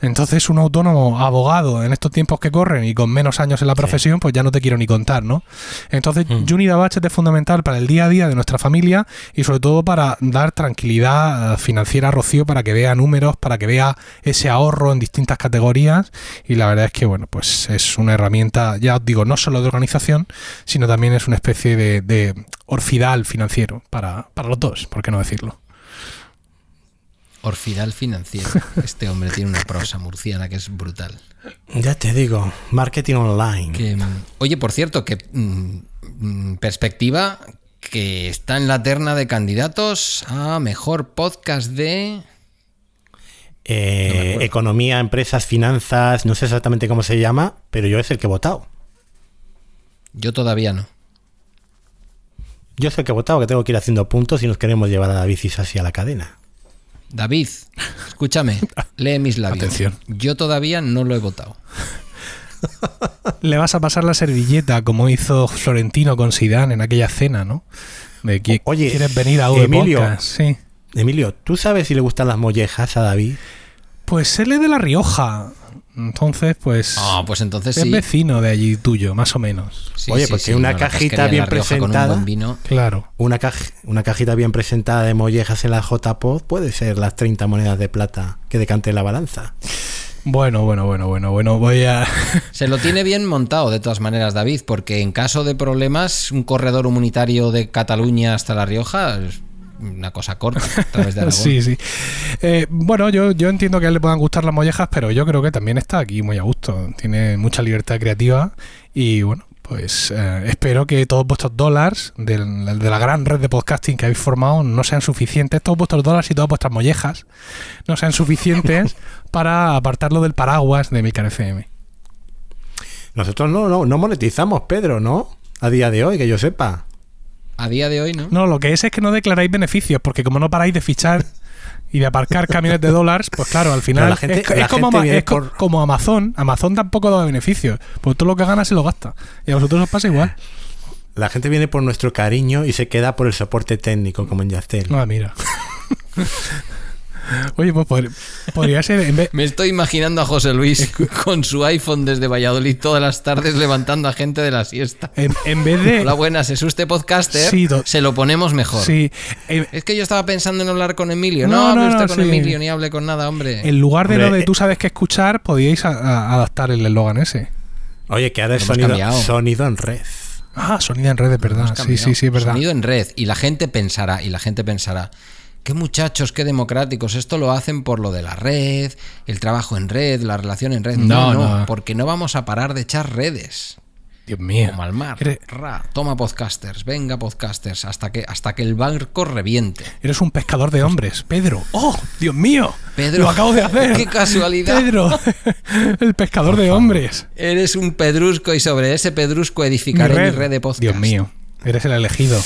Speaker 2: Entonces, un autónomo abogado en estos tiempos que corren y con menos años en la profesión, pues ya no te quiero ni contar, ¿no? Entonces, Unida Batchet es fundamental para el día a día de nuestra familia y sobre todo para dar tranquilidad eh, financiera a Rocío para que vea números, para que vea ese ahorro en distintas categorías. Y la verdad es que, bueno, pues es una herramienta, ya os digo, no solo de organización, sino también es una especie de, de orfidal financiero para, para los dos, ¿por qué no decirlo?
Speaker 3: Orfidal financiero. Este hombre tiene una prosa murciana que es brutal.
Speaker 1: Ya te digo, marketing online.
Speaker 3: Que, mm, oye, por cierto, que mm, mm, perspectiva que está en la terna de candidatos a mejor podcast de.
Speaker 1: Eh, economía, empresas, finanzas, no sé exactamente cómo se llama, pero yo es el que he votado.
Speaker 3: Yo todavía no.
Speaker 1: Yo es el que he votado, que tengo que ir haciendo puntos y nos queremos llevar a David Isasi a la cadena.
Speaker 3: David, escúchame, lee mis labios.
Speaker 2: Atención.
Speaker 3: Yo todavía no lo he votado.
Speaker 2: Le vas a pasar la servilleta como hizo Florentino con Sidán en aquella cena, ¿no? De que
Speaker 1: Oye,
Speaker 2: quieres venir a V
Speaker 1: Emilio.
Speaker 2: Podcast, sí.
Speaker 1: Emilio, ¿tú sabes si le gustan las mollejas a David?
Speaker 2: Pues él es de La Rioja. Entonces, pues.
Speaker 3: Ah, pues entonces
Speaker 2: es
Speaker 3: sí.
Speaker 2: vecino de allí tuyo, más o menos.
Speaker 3: Sí,
Speaker 1: Oye,
Speaker 3: sí,
Speaker 1: porque
Speaker 3: sí,
Speaker 1: una
Speaker 3: no,
Speaker 1: cajita bien
Speaker 3: un
Speaker 1: presentada.
Speaker 3: buen vino.
Speaker 2: Claro.
Speaker 1: Una, caj- una cajita bien presentada de mollejas en la JPod puede ser las 30 monedas de plata que decante la balanza.
Speaker 2: Bueno, bueno, bueno, bueno, bueno, voy a.
Speaker 3: Se lo tiene bien montado de todas maneras, David, porque en caso de problemas, un corredor humanitario de Cataluña hasta La Rioja una cosa corta a través de Aragón.
Speaker 2: sí, sí. Eh, bueno, yo, yo entiendo que a él le puedan gustar las mollejas, pero yo creo que también está aquí muy a gusto. Tiene mucha libertad creativa y bueno. Pues eh, espero que todos vuestros dólares de la gran red de podcasting que habéis formado no sean suficientes, todos vuestros dólares y todas vuestras mollejas no sean suficientes para apartarlo del paraguas de Milcar FM.
Speaker 1: Nosotros no, no, no monetizamos, Pedro, ¿no? A día de hoy, que yo sepa.
Speaker 3: A día de hoy, ¿no?
Speaker 2: No, lo que es es que no declaráis beneficios, porque como no paráis de fichar y de aparcar camiones de dólares, pues claro, al final
Speaker 1: la gente-
Speaker 2: es, como,
Speaker 1: gente
Speaker 2: es
Speaker 1: por-
Speaker 2: como Amazon. Amazon tampoco da beneficios, pues todo lo que gana se lo gasta. Y a vosotros os pasa igual.
Speaker 1: La gente viene por nuestro cariño y se queda por el soporte técnico, como en Yastel.
Speaker 2: Ah, mira. Oye, pues pod- podría ser en vez,
Speaker 3: Me estoy imaginando a José Luis con su iPhone desde Valladolid todas las tardes levantando a gente de la siesta.
Speaker 2: en, en vez de
Speaker 3: Hola, buenas, es usted podcaster.
Speaker 2: Sí, do-
Speaker 3: se lo ponemos mejor.
Speaker 2: sí, en,
Speaker 3: Es que yo estaba pensando en hablar con Emilio. No,
Speaker 2: No,
Speaker 3: hable
Speaker 2: no,
Speaker 3: usted
Speaker 2: no,
Speaker 3: con
Speaker 2: sí.
Speaker 3: Emilio, ni hable con nada, hombre.
Speaker 2: en lugar de lo de
Speaker 1: eh,
Speaker 2: tú sabes qué escuchar, podíais a- a- adaptar el eslogan ese.
Speaker 1: Oye, que ahora es sonido,
Speaker 3: cambiado.
Speaker 1: sonido en red.
Speaker 2: Ah, sonido en red, de verdad. Sí, sí, sí, es verdad.
Speaker 3: Sonido en red. Y la gente pensará, y la gente pensará, qué muchachos, qué democráticos, esto lo hacen por lo de la red, el trabajo en red, la relación en red. No,
Speaker 2: No,
Speaker 3: porque no vamos a parar de echar redes.
Speaker 2: Dios mío.
Speaker 3: Como al mar.
Speaker 2: Eres,
Speaker 3: Ra, toma podcasters, venga podcasters, hasta que, hasta que el barco reviente.
Speaker 2: eres un pescador de hombres, Pedro. ¡Oh, Dios mío!
Speaker 3: Pedro,
Speaker 2: Lo acabo de hacer.
Speaker 3: ¡Qué casualidad!
Speaker 2: Pedro, el pescador de hombres.
Speaker 3: Eres un pedrusco y sobre ese pedrusco edificaré mi red, de podcast.
Speaker 2: Dios mío, eres el elegido.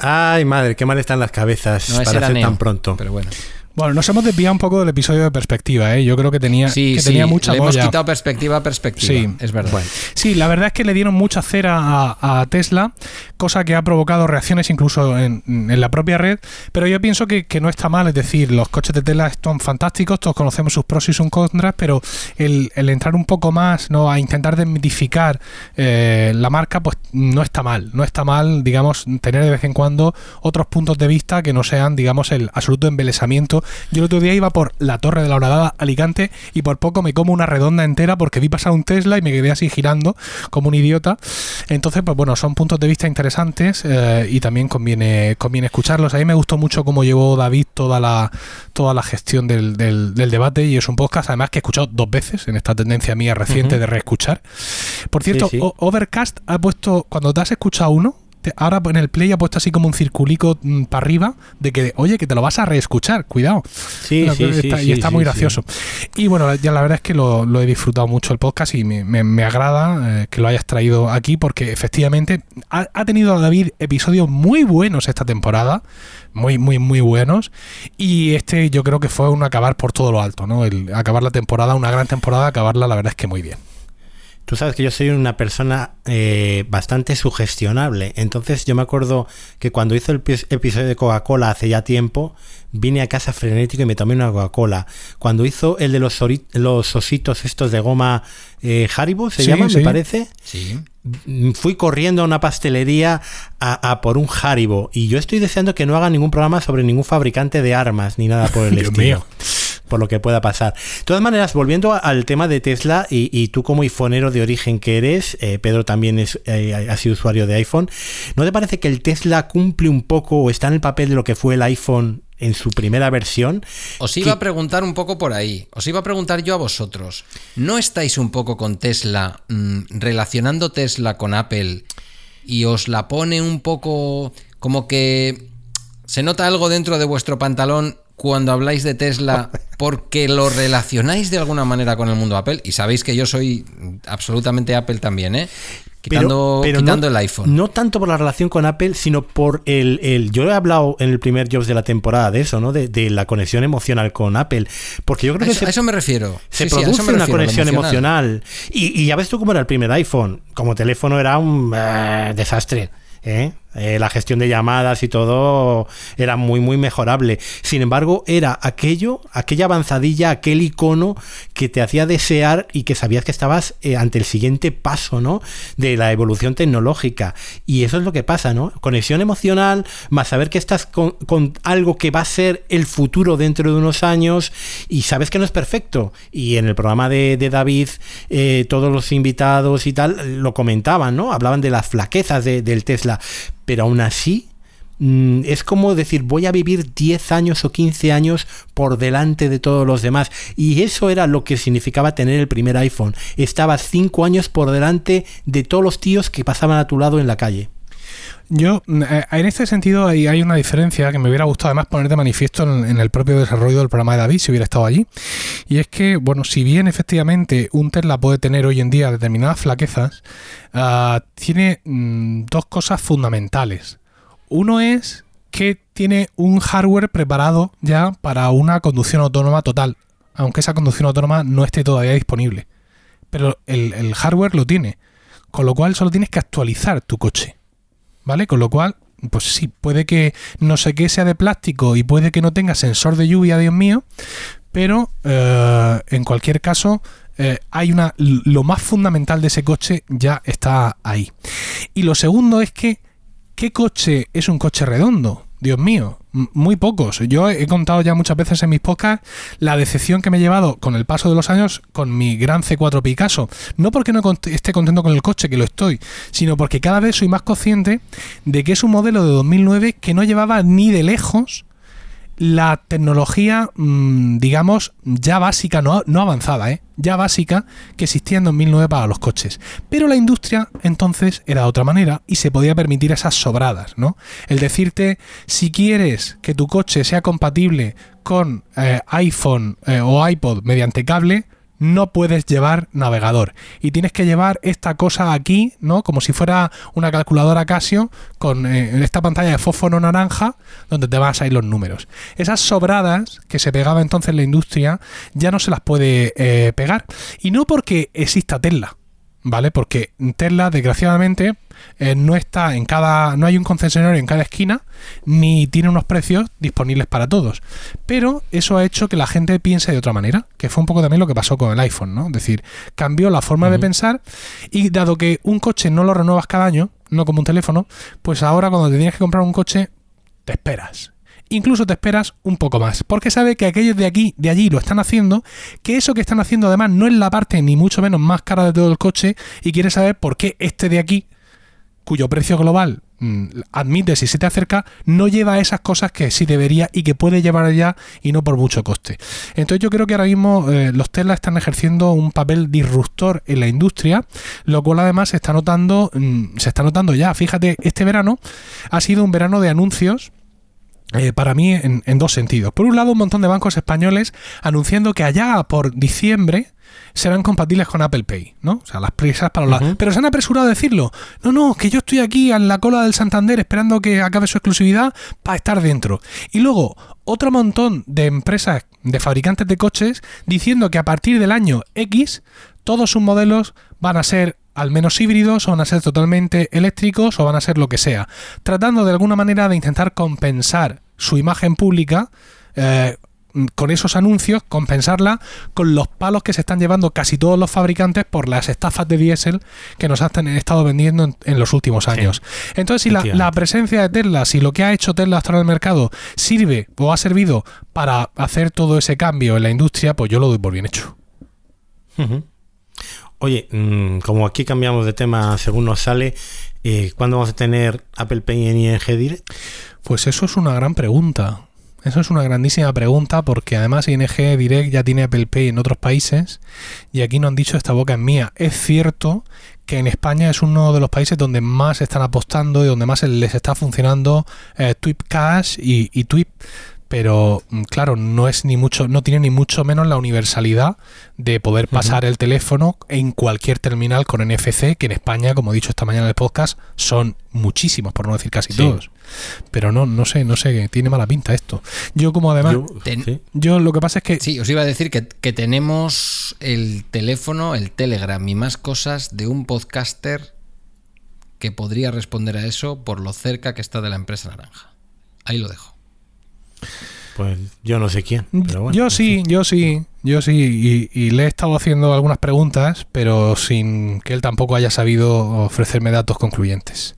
Speaker 1: Ay, madre, qué mal están las cabezas
Speaker 3: No,
Speaker 1: para
Speaker 3: Neo,
Speaker 1: tan pronto.
Speaker 3: Pero bueno.
Speaker 2: Bueno, nos hemos desviado un poco del episodio de perspectiva, ¿eh? Yo creo que tenía,
Speaker 3: Sí,
Speaker 2: que
Speaker 3: sí,
Speaker 2: tenía mucha
Speaker 3: le hemos quitado perspectiva a perspectiva.
Speaker 2: Sí.
Speaker 3: Es verdad.
Speaker 1: Bueno,
Speaker 2: Sí, la verdad es que le dieron mucha cera a, a Tesla, cosa que ha provocado reacciones incluso en, en la propia red, pero yo pienso que, que no está mal, es decir, los coches de Tesla son fantásticos, todos conocemos sus pros y sus contras, pero el, el entrar un poco más, no a intentar desmitificar eh, la marca, pues no está mal, no está mal, digamos, tener de vez en cuando otros puntos de vista que no sean, digamos, el absoluto embelesamiento. Yo el otro día iba por la Torre de la Horadada, Alicante, y por poco me como una redonda entera porque vi pasar un Tesla y me quedé así girando como un idiota. Entonces, pues bueno, son puntos de vista interesantes eh, y también conviene, conviene escucharlos. A mí me gustó mucho cómo llevó David toda la, toda la gestión del, del- del debate y es un podcast además que he escuchado dos veces en esta tendencia mía reciente de reescuchar. Por cierto,
Speaker 1: Sí, sí.
Speaker 2: O- Overcast ha puesto, cuando te has escuchado uno, te- ahora en el play ha puesto así como un circulico para arriba de que, oye, que te lo vas a reescuchar, cuidado.
Speaker 1: Sí,
Speaker 2: Lo
Speaker 1: sí,
Speaker 2: está-
Speaker 1: sí,
Speaker 2: y está
Speaker 1: sí,
Speaker 2: muy
Speaker 1: sí.
Speaker 2: gracioso. Y bueno, ya la verdad es que lo, lo he disfrutado mucho el podcast y me, me- me agrada eh, que lo hayas traído aquí porque efectivamente ha, ha tenido David episodios muy buenos esta temporada, muy, muy, muy buenos. Y este yo creo que fue un acabar por todo lo alto, ¿no? El acabar la temporada, una gran temporada, acabarla la verdad es que muy bien.
Speaker 1: Tú sabes que yo soy una persona eh, bastante sugestionable. Entonces yo me acuerdo que cuando hizo el pi- episodio de Coca-Cola hace ya tiempo, vine a casa frenético y me tomé una Coca-Cola. Cuando hizo el de los, los ositos estos de goma eh, Haribo, se
Speaker 2: Sí,
Speaker 1: llaman,
Speaker 2: sí.
Speaker 1: me parece.
Speaker 3: Sí.
Speaker 1: Mm, Fui corriendo a una pastelería a, a por un Haribo y yo estoy deseando que no haga ningún programa sobre ningún fabricante de armas ni nada por el estilo.
Speaker 2: mío.
Speaker 1: Por lo que pueda pasar. De todas maneras, volviendo al tema de Tesla y, y tú como iPhoneero de origen que eres, eh, Pedro también es, eh, ha sido usuario de iPhone, ¿no te parece que el Tesla cumple un poco o está en el papel de lo que fue el iPhone en su primera versión?
Speaker 3: Os iba a preguntar un poco por ahí. Os iba a preguntar yo a vosotros. ¿No estáis un poco con Tesla, mm, relacionando Tesla con Apple y os la pone un poco como que se nota algo dentro de vuestro pantalón cuando habláis de Tesla porque lo relacionáis de alguna manera con el mundo Apple? Y sabéis que yo soy absolutamente Apple también, ¿eh? Quitando, quitando
Speaker 1: no,
Speaker 3: el iPhone.
Speaker 1: No tanto por la relación con Apple, sino por el, el- Yo he hablado en el primer Jobs de la temporada de eso, ¿no? De, de la conexión emocional con Apple. Porque yo creo
Speaker 3: A
Speaker 1: que
Speaker 3: eso,
Speaker 1: se,
Speaker 3: a eso me refiero.
Speaker 1: se
Speaker 3: Sí,
Speaker 1: produce una
Speaker 3: refiero,
Speaker 1: conexión emocional. Y, y ya ves tú cómo era el primer iPhone. Como teléfono era un eh, desastre. ¿eh? Eh, la gestión de llamadas y todo era muy, muy mejorable. Sin embargo, era aquello, aquella avanzadilla, aquel icono que te hacía desear y que sabías que estabas eh, ante el siguiente paso, ¿no? De la evolución tecnológica. Y eso es lo que pasa, ¿no? Conexión emocional, más saber que estás con, con algo que va a ser el futuro dentro de unos años y sabes que no es perfecto. Y en el programa de, de David, eh, todos los invitados y tal lo comentaban, ¿no? Hablaban de las flaquezas de- del Tesla. Pero aún así, mm, es como decir, voy a vivir 10 años o 15 años por delante de todos los demás. Y eso era lo que significaba tener el primer iPhone. Estabas 5 años por delante de todos los tíos que pasaban a tu lado en la calle.
Speaker 2: Yo, mm, eh, en este sentido, hay, una diferencia que me hubiera gustado además poner de manifiesto en, el propio desarrollo del programa de David si hubiera estado allí. Y es que, bueno, si bien efectivamente un Tesla puede tener hoy en día determinadas flaquezas, ah, tiene mm, dos cosas fundamentales. Uno es que tiene un hardware preparado ya para una conducción autónoma total, aunque esa conducción autónoma no esté todavía disponible. Pero el hardware lo tiene, con lo cual solo tienes que actualizar tu coche. ¿Vale? Con lo cual, pues sí, puede que no sé qué sea de plástico y puede que no tenga sensor de lluvia, Dios mío, pero eh, en cualquier caso, eh, hay una. Lo más fundamental de ese coche ya está ahí. Y lo segundo es que, ¿qué coche es un coche redondo? Dios mío, muy pocos. Yo he contado ya muchas veces en mis podcasts la decepción que me he llevado con el paso de los años con mi gran C4 Picasso. No porque no esté contento con el coche, que lo estoy, sino porque cada vez soy más consciente de que es un modelo de 2009 que no llevaba ni de lejos la tecnología, mm, digamos, ya básica, no, no avanzada, ¿eh? ya básica que existía en 2009 para los coches. Pero la industria entonces era de otra manera y se podía permitir esas sobradas, ¿no? El decirte, si quieres que tu coche sea compatible con eh, iPhone eh, o iPod mediante cable, no puedes llevar navegador y tienes que llevar esta cosa aquí, ¿no? Como si fuera una calculadora Casio con eh, esta pantalla de fósforo naranja donde te van a salir los números. Esas sobradas que se pegaba entonces la industria ya no se las puede eh, pegar y no porque exista Tesla, ¿vale? Porque Tesla, desgraciadamente, eh, no está en cada. no hay un concesionario en cada esquina, ni tiene unos precios disponibles para todos. Pero eso ha hecho que la gente piense de otra manera, que fue un poco también lo que pasó con el iPhone, ¿no? Es decir, cambió la forma de pensar, y dado que un coche no lo renuevas cada año, no como un teléfono, pues ahora cuando te tienes que comprar un coche, te esperas incluso te esperas un poco más, porque sabe que aquellos de aquí, de allí lo están haciendo, que eso que están haciendo además no es la parte ni mucho menos más cara de todo el coche y quiere saber por qué este de aquí, cuyo precio global mm, admite si se te acerca, no lleva esas cosas que sí debería y que puede llevar ya y no por mucho coste. Entonces yo creo que ahora mismo eh, los Tesla están ejerciendo un papel disruptor en la industria, lo cual además se está notando, mm, se está notando ya. Fíjate, este verano ha sido un verano de anuncios eh, para mí en, en dos sentidos. Por un lado, un montón de bancos españoles anunciando que allá por diciembre serán compatibles con Apple Pay, ¿no? O sea, las prisas para los... Pero se han apresurado a decirlo. No, no, que yo estoy aquí en la cola del Santander esperando que acabe su exclusividad para estar dentro. Y luego, otro montón de empresas, de fabricantes de coches, diciendo que a partir del año X, todos sus modelos van a ser al menos híbridos o van a ser totalmente eléctricos o van a ser lo que sea, tratando de alguna manera de intentar compensar su imagen pública eh, con esos anuncios, compensarla con los palos que se están llevando casi todos los fabricantes por las estafas de diésel que nos han estado vendiendo en, en los últimos años. Entonces, si la, la presencia de Tesla, si lo que ha hecho Tesla hasta ahora en el mercado sirve o ha servido para hacer todo ese cambio en la industria, pues yo lo doy por bien hecho.
Speaker 1: Oye, mm, como aquí cambiamos de tema según nos sale, eh, ¿cuándo vamos a tener Apple Pay en ING Direct?
Speaker 2: Pues eso es una gran pregunta. Eso es una grandísima pregunta porque además ING Direct ya tiene Apple Pay en otros países y aquí no han dicho esta boca es mía. Es cierto que en España es uno de los países donde más están apostando y donde más les está funcionando eh, Twip Cash y, y Twip pero mm, claro, no es ni mucho, no tiene ni mucho menos la universalidad de poder pasar el teléfono en cualquier terminal con NFC, que en España, como he dicho esta mañana en el podcast, son muchísimos, por no decir casi
Speaker 1: Sí.
Speaker 2: todos. Pero no, no sé, no sé, tiene mala pinta esto. Yo como además,
Speaker 1: Yo-
Speaker 3: Ten-
Speaker 1: sí.
Speaker 2: yo lo que pasa es que
Speaker 3: Sí, os iba a decir que, que tenemos el teléfono, el Telegram y más cosas de un podcaster que podría responder a eso por lo cerca que está de la empresa naranja. Ahí lo dejo.
Speaker 1: Pues yo no sé quién. Pero bueno,
Speaker 2: yo sí, yo sí, yo sí. Y, y le he estado haciendo algunas preguntas, pero sin que él tampoco haya sabido ofrecerme datos concluyentes.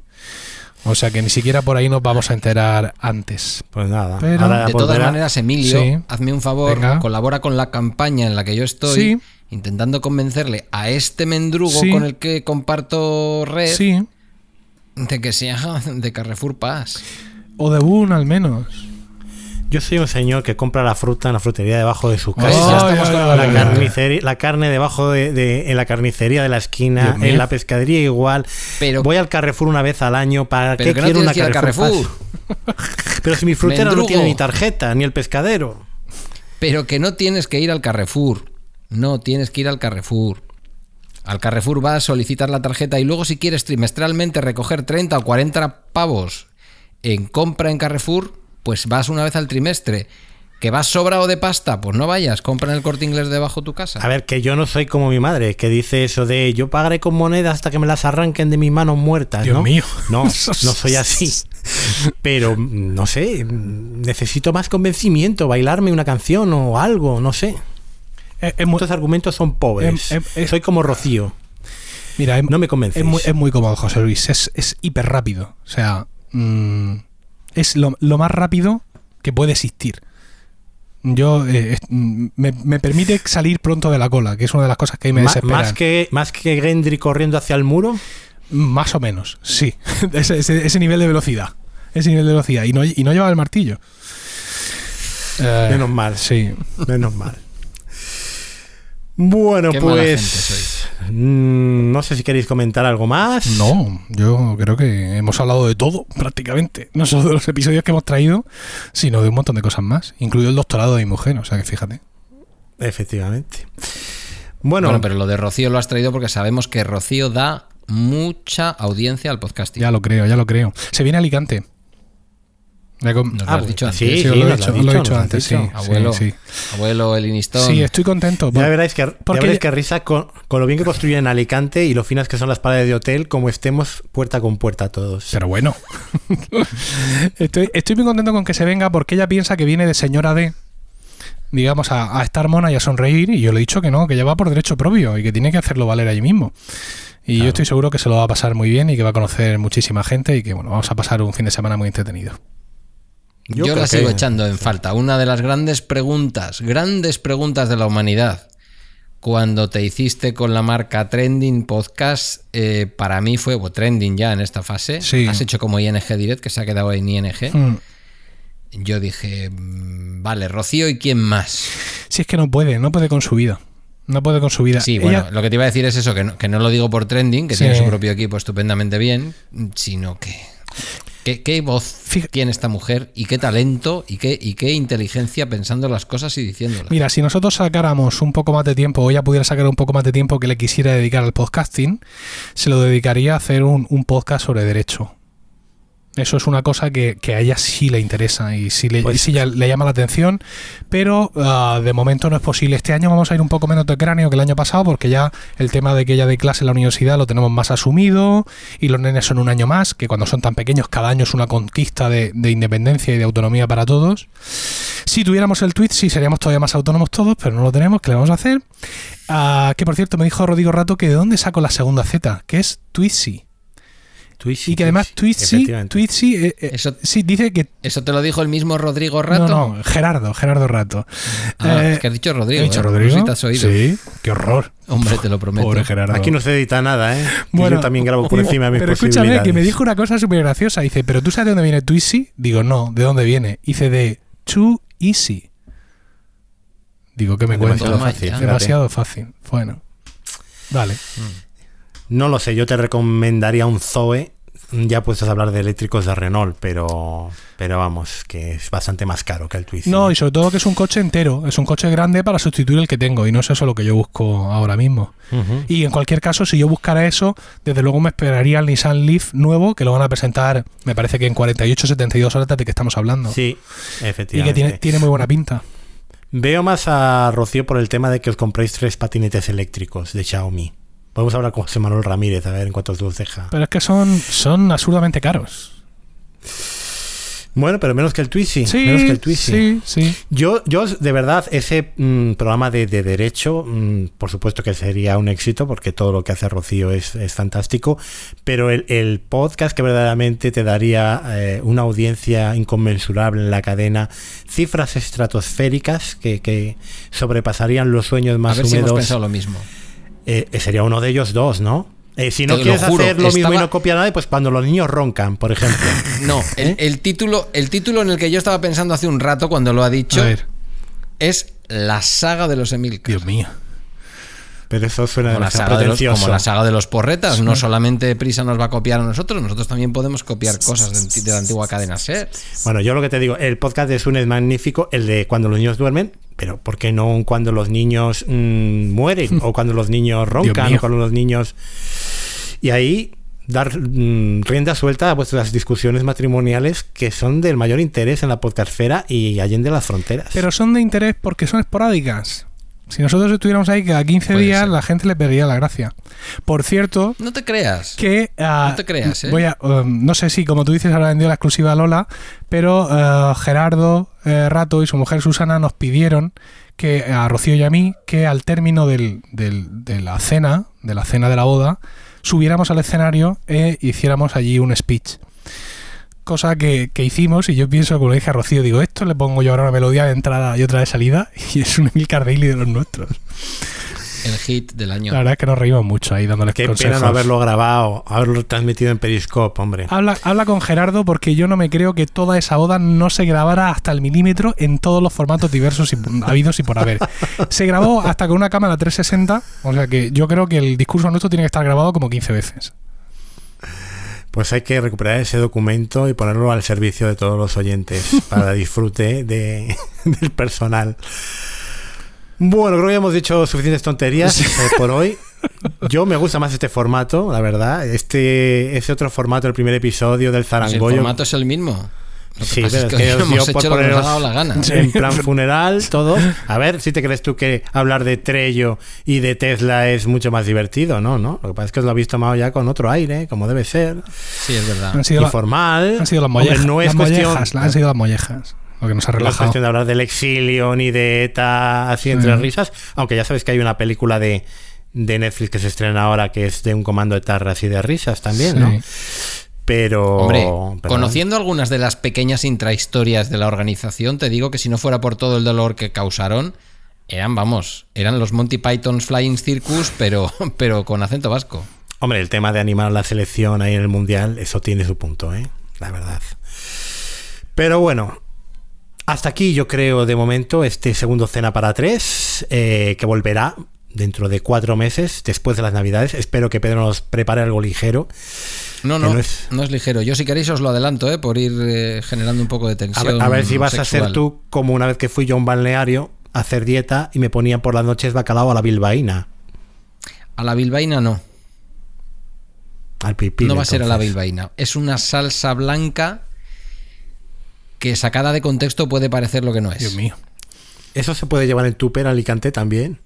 Speaker 2: O sea que ni siquiera por ahí nos vamos a enterar antes.
Speaker 1: Pues nada.
Speaker 2: Pero-
Speaker 1: ahora
Speaker 3: De todas maneras, Emilio,
Speaker 2: Sí.
Speaker 3: hazme un favor,
Speaker 2: Venga.
Speaker 3: colabora con la campaña en la que yo estoy,
Speaker 2: Sí.
Speaker 3: intentando convencerle a este mendrugo
Speaker 2: Sí.
Speaker 3: con el que comparto red
Speaker 2: Sí.
Speaker 3: de que sea de Carrefour Pass.
Speaker 2: O de un al menos.
Speaker 1: Yo soy un señor que compra la fruta en la frutería debajo de su
Speaker 3: Oh,
Speaker 1: casa.
Speaker 3: ya estamos con
Speaker 1: la,
Speaker 3: la-
Speaker 1: carnicería- la carne debajo de, de- en la carnicería de la esquina,
Speaker 2: Dios mío.
Speaker 1: en la pescadería igual.
Speaker 3: Pero-
Speaker 1: Voy al Carrefour una vez al año para
Speaker 3: Pero
Speaker 1: qué
Speaker 3: que no
Speaker 1: quiero
Speaker 3: tienes
Speaker 1: una
Speaker 3: que
Speaker 1: Carrefour.
Speaker 3: Carrefour.
Speaker 1: Pero si mi frutero no tiene ni tarjeta, ni el pescadero.
Speaker 3: Pero que no tienes que ir al Carrefour. No tienes que ir al Carrefour. Al Carrefour vas, solicitar la tarjeta y luego si quieres trimestralmente recoger 30 o 40 pavos en compra en Carrefour, pues vas una vez al trimestre. ¿Que vas sobrado de pasta? Pues no vayas, compra en el corte inglés debajo de tu casa.
Speaker 1: A ver, que yo no soy como mi madre, que dice eso de yo pagaré con monedas hasta que me las arranquen de mis manos muertas.
Speaker 2: Dios
Speaker 1: ¿no?
Speaker 2: mío.
Speaker 1: No, no soy así. Pero, no sé, necesito más convencimiento, bailarme una canción o algo, no sé.
Speaker 2: Muy-
Speaker 1: Estos argumentos son pobres.
Speaker 2: Es-
Speaker 1: soy como Rocío.
Speaker 2: Mira,
Speaker 1: No me convencéis.
Speaker 2: es muy, es muy cómodo, José Luis. Es, es hiper rápido. O sea, mm, es lo, lo más rápido que puede existir. Yo eh, mm, me, me permite salir pronto de la cola, que es una de las cosas que a mí me desespera.
Speaker 1: más, que, más que Gendry corriendo hacia el muro.
Speaker 2: Más o menos, sí. ese, ese- ese nivel de velocidad. Ese nivel de velocidad. Y no, y no lleva el martillo. Eh,
Speaker 1: Menos mal.
Speaker 2: Sí.
Speaker 1: Menos mal. Bueno,
Speaker 3: Qué
Speaker 1: pues. mm, no sé si queréis comentar algo más.
Speaker 2: No, yo creo que hemos hablado de todo, prácticamente. No solo de los episodios que hemos traído, sino de un montón de cosas más, incluido el doctorado de mi mujer, o sea que fíjate.
Speaker 1: Efectivamente. Bueno,
Speaker 3: Bueno, pero lo de Rocío lo has traído porque sabemos que Rocío da mucha audiencia al podcasting.
Speaker 2: Ya lo creo, ya lo creo. Se viene a Alicante.
Speaker 3: Nos lo
Speaker 1: Ah,
Speaker 3: has dicho
Speaker 1: sí,
Speaker 3: antes.
Speaker 2: Sí, lo he dicho,
Speaker 1: lo
Speaker 2: he antes, sí.
Speaker 3: Abuelo,
Speaker 2: sí,
Speaker 3: abuelo el. Inistón.
Speaker 2: Sí, estoy contento.
Speaker 1: ya veréis que, ya
Speaker 2: porque
Speaker 1: veréis
Speaker 2: ya-
Speaker 1: que risa con, con lo bien que construyen Alicante y lo finas que son las paredes de hotel, como estemos puerta con puerta todos.
Speaker 2: Pero bueno. estoy, estoy muy contento con que se venga porque ella piensa que viene de señora D, digamos, a, a estar mona y a sonreír. Y yo le he dicho que no, que ya va por derecho propio y que tiene que hacerlo valer allí mismo. Y yo estoy seguro que se lo va a pasar muy bien y que va a conocer muchísima gente y que, bueno, vamos a pasar un fin de semana muy entretenido.
Speaker 3: Yo, la sigo
Speaker 1: que-
Speaker 3: echando en falta. Una de las grandes preguntas, grandes preguntas de la humanidad. Cuando te hiciste con la marca Trending Podcast, eh, para mí fue Trending ya en esta fase.
Speaker 2: Sí.
Speaker 3: Has hecho como ING Direct, que se ha quedado en ING.
Speaker 2: Mm.
Speaker 3: Yo dije, mm, vale, Rocío y quién más.
Speaker 2: Si es que no puede, no puede con su vida. No puede con su vida.
Speaker 3: Sí,
Speaker 2: Ella-
Speaker 3: bueno, lo que te iba a decir es eso, que no, que no lo digo por Trending, que
Speaker 2: Sí.
Speaker 3: tiene su propio equipo estupendamente bien, sino que... ¿Qué, qué voz
Speaker 2: Fija-
Speaker 3: tiene esta mujer? ¿Y qué talento? ¿Y qué, ¿Y qué inteligencia pensando las cosas y diciéndolas?
Speaker 2: Mira, si nosotros sacáramos un poco más de tiempo, o ella pudiera sacar un poco más de tiempo que le quisiera dedicar al podcasting, se lo dedicaría a hacer un, un podcast sobre derecho. Eso es una cosa que, que a ella sí le interesa y sí le,
Speaker 1: Pues-
Speaker 2: y sí ya le llama la atención, pero ah, de momento no es posible. Este año vamos a ir un poco menos de cráneo que el año pasado porque ya el tema de que ella dé clase en la universidad lo tenemos más asumido y los nenes son un año más, que cuando son tan pequeños cada año es una conquista de, de independencia y de autonomía para todos. Si tuviéramos el tweet, sí seríamos todavía más autónomos todos, pero no lo tenemos. ¿Qué le vamos a hacer? Ah, que por cierto, me dijo Rodrigo Rato que de dónde saco la segunda Z, que es Twitzy.
Speaker 1: Twitchy,
Speaker 2: Y que además
Speaker 1: Twitchy.
Speaker 2: Twitzy, eh, eh,
Speaker 3: Eso-
Speaker 2: sí, dice que...
Speaker 3: ¿Eso te lo dijo el mismo Rodrigo Rato?
Speaker 2: No, no, Gerardo, Gerardo Rato.
Speaker 3: Ah,
Speaker 2: Eh,
Speaker 3: es que has dicho Rodrigo.
Speaker 2: ¿He dicho
Speaker 3: ¿eh?
Speaker 2: Rodrigo?
Speaker 3: No sé si te has oído.
Speaker 2: Sí, qué horror.
Speaker 3: Hombre, te lo prometo.
Speaker 2: Pobre Gerardo.
Speaker 1: Aquí no se edita nada, ¿eh?
Speaker 2: Bueno,
Speaker 1: yo también grabo por encima de mis
Speaker 2: Pero escúchame, que me dijo una cosa súper graciosa. Dice, ¿pero tú sabes de dónde viene Twitzy? Digo, no, ¿de dónde viene? Dice, de Too Easy. Digo, ¿qué me
Speaker 1: Demasiado
Speaker 2: cuentas?
Speaker 3: fácil,
Speaker 1: fíjate.
Speaker 2: Demasiado fácil. Bueno. Vale.
Speaker 1: No lo sé, yo te recomendaría un Zoe. Ya puestos a hablar de eléctricos de Renault, pero, pero vamos, que es bastante más caro que el Twizy.
Speaker 2: No, y sobre todo que es un coche entero. Es un coche grande para sustituir el que tengo. Y no es eso lo que yo busco ahora mismo. Y en cualquier caso, si yo buscara eso, desde luego me esperaría el Nissan Leaf nuevo, que lo van a presentar, me parece que en 48, 72 horas de que estamos hablando.
Speaker 1: Sí,
Speaker 2: y
Speaker 1: efectivamente.
Speaker 2: que tiene, tiene muy buena pinta.
Speaker 1: Veo más a Rocío por el tema de que os compréis tres patinetes eléctricos de Xiaomi. Podemos hablar con José Manuel Ramírez, a ver en cuántos los deja.
Speaker 2: Pero es que son, son absurdamente caros.
Speaker 1: Bueno, pero menos que el Twizy.
Speaker 2: Sí,
Speaker 1: menos que el Twizy.
Speaker 2: sí, sí.
Speaker 1: Yo, yo, de verdad, ese mm, programa de, de derecho, mm, por supuesto que sería un éxito, porque todo lo que hace Rocío es, es fantástico, pero el, el podcast que verdaderamente te daría eh, una audiencia inconmensurable en la cadena, cifras estratosféricas que, que sobrepasarían los sueños
Speaker 3: A
Speaker 1: más
Speaker 3: ver si hemos
Speaker 1: húmedos,
Speaker 3: pensado lo mismo.
Speaker 1: Eh, sería uno de ellos dos, ¿no? Eh, si no
Speaker 3: Te lo
Speaker 1: quieres
Speaker 3: juro,
Speaker 1: hacer lo mismo y no copiar nada, pues cuando los niños roncan, por ejemplo.
Speaker 3: No, el, el título, el título en el que yo estaba pensando hace un rato cuando lo ha dicho es La saga de los Emil.
Speaker 2: Dios mío.
Speaker 1: Pero eso suena
Speaker 3: Como la,
Speaker 1: demasiado
Speaker 3: saga de los, como la saga de los porretas. No solamente Prisa nos va a copiar a nosotros, nosotros también podemos copiar cosas de, la antigua cadena SER.
Speaker 1: Bueno, yo lo que te digo, el podcast de Sun es magnífico, el de cuando los niños duermen, pero ¿por qué no cuando los niños mm, mueren? o cuando los niños roncan, o cuando los niños... Y ahí dar mm, rienda suelta a vuestras discusiones matrimoniales que son del mayor interés en la podcastfera y allende las fronteras.
Speaker 2: Pero son de interés porque son esporádicas. Si nosotros estuviéramos ahí cada 15
Speaker 3: Puede
Speaker 2: días,
Speaker 3: ser.
Speaker 2: la gente le perdería la gracia. Por cierto,
Speaker 3: No te creas.
Speaker 2: que ah,
Speaker 3: No te creas, ¿eh?
Speaker 2: voy a, um, no sé si como tú dices habrá vendido la exclusiva a Lola pero ah, Gerardo eh, Rato y su mujer Susana nos pidieron que a Rocío y a mí que al término del- del- de la cena de la cena de la boda subiéramos al escenario e hiciéramos allí un speech cosa que, que hicimos y yo pienso como le dije a Rocío digo esto le pongo yo ahora una melodía de entrada y otra de salida y es un Emil Daily de los nuestros
Speaker 3: El hit del año.
Speaker 2: la verdad es que nos reímos mucho ahí dándoles
Speaker 1: Qué
Speaker 2: consejos
Speaker 1: pena no haberlo grabado, haberlo transmitido en Periscope, hombre.
Speaker 2: Habla, habla con Gerardo porque yo no me creo que toda esa boda no se grabara hasta el milímetro en todos los formatos diversos y habidos y por haber. Se grabó hasta con una cámara 360, o sea que yo creo que el discurso nuestro tiene que estar grabado como 15 veces.
Speaker 1: Pues hay que recuperar ese documento y ponerlo al servicio de todos los oyentes para disfrute de, del personal. Bueno, creo que ya hemos dicho suficientes tonterías eh, por hoy. Yo me gusta más este formato, la verdad. Este, ese otro formato, el primer episodio del
Speaker 3: Pues el
Speaker 1: Zarangollo.
Speaker 3: formato es el mismo. Lo que
Speaker 1: Sí, pero
Speaker 3: es que
Speaker 1: que
Speaker 3: hemos
Speaker 1: dio por
Speaker 3: hecho lo que nos ha
Speaker 1: poneros
Speaker 3: dado la gana.
Speaker 1: en plan funeral, todo. A ver si te crees tú que hablar de Trello y de Tesla es mucho más divertido, ¿no? ¿no? Lo que pasa es que os lo habéis tomado ya con otro aire, como debe ser.
Speaker 3: Sí, es verdad.
Speaker 2: Han sido, la-
Speaker 1: Informal.
Speaker 2: han sido las mollejas.
Speaker 1: no es
Speaker 2: las
Speaker 1: cuestión,
Speaker 2: mollejas, han sido las mollejas. Lo que nos ha
Speaker 1: no es
Speaker 2: relajado.
Speaker 1: cuestión de hablar del exilio ni de ETA así entre
Speaker 2: Sí.
Speaker 1: risas, aunque ya sabes que hay una película de, de Netflix que se estrena ahora que es de un comando de tarras y de risas también, ¿no? Pero,
Speaker 3: Hombre, conociendo algunas de las pequeñas intrahistorias de la organización, te digo que si no fuera por todo el dolor que causaron, eran, vamos, eran los Monty Python's Flying Circus, pero, pero con acento vasco.
Speaker 1: Hombre, el tema de animar la selección ahí en el Mundial, eso tiene su punto, ¿eh? La verdad. Pero bueno, hasta aquí yo creo de momento este segundo Cena para tres, eh, que volverá dentro de cuatro meses, después de las Navidades. Espero que Pedro nos prepare algo ligero.
Speaker 3: No, no,
Speaker 1: no
Speaker 3: no
Speaker 1: es-
Speaker 3: es, ligero. Yo si queréis os lo adelanto, ¿eh? por ir eh, generando un poco de
Speaker 1: A
Speaker 3: tensión.
Speaker 1: ver, a ver si vas a ser tú como una vez que fui yo a un balneario a hacer dieta y me ponían por las noches bacalao a la bilbaína,
Speaker 3: A la bilbaína no.
Speaker 1: al pipí.
Speaker 3: no va a ser a la bilbaína. Es una salsa blanca que sacada de contexto puede parecer lo que no es.
Speaker 2: Dios mío.
Speaker 1: ¿Eso se puede llevar en tupper Alicante también?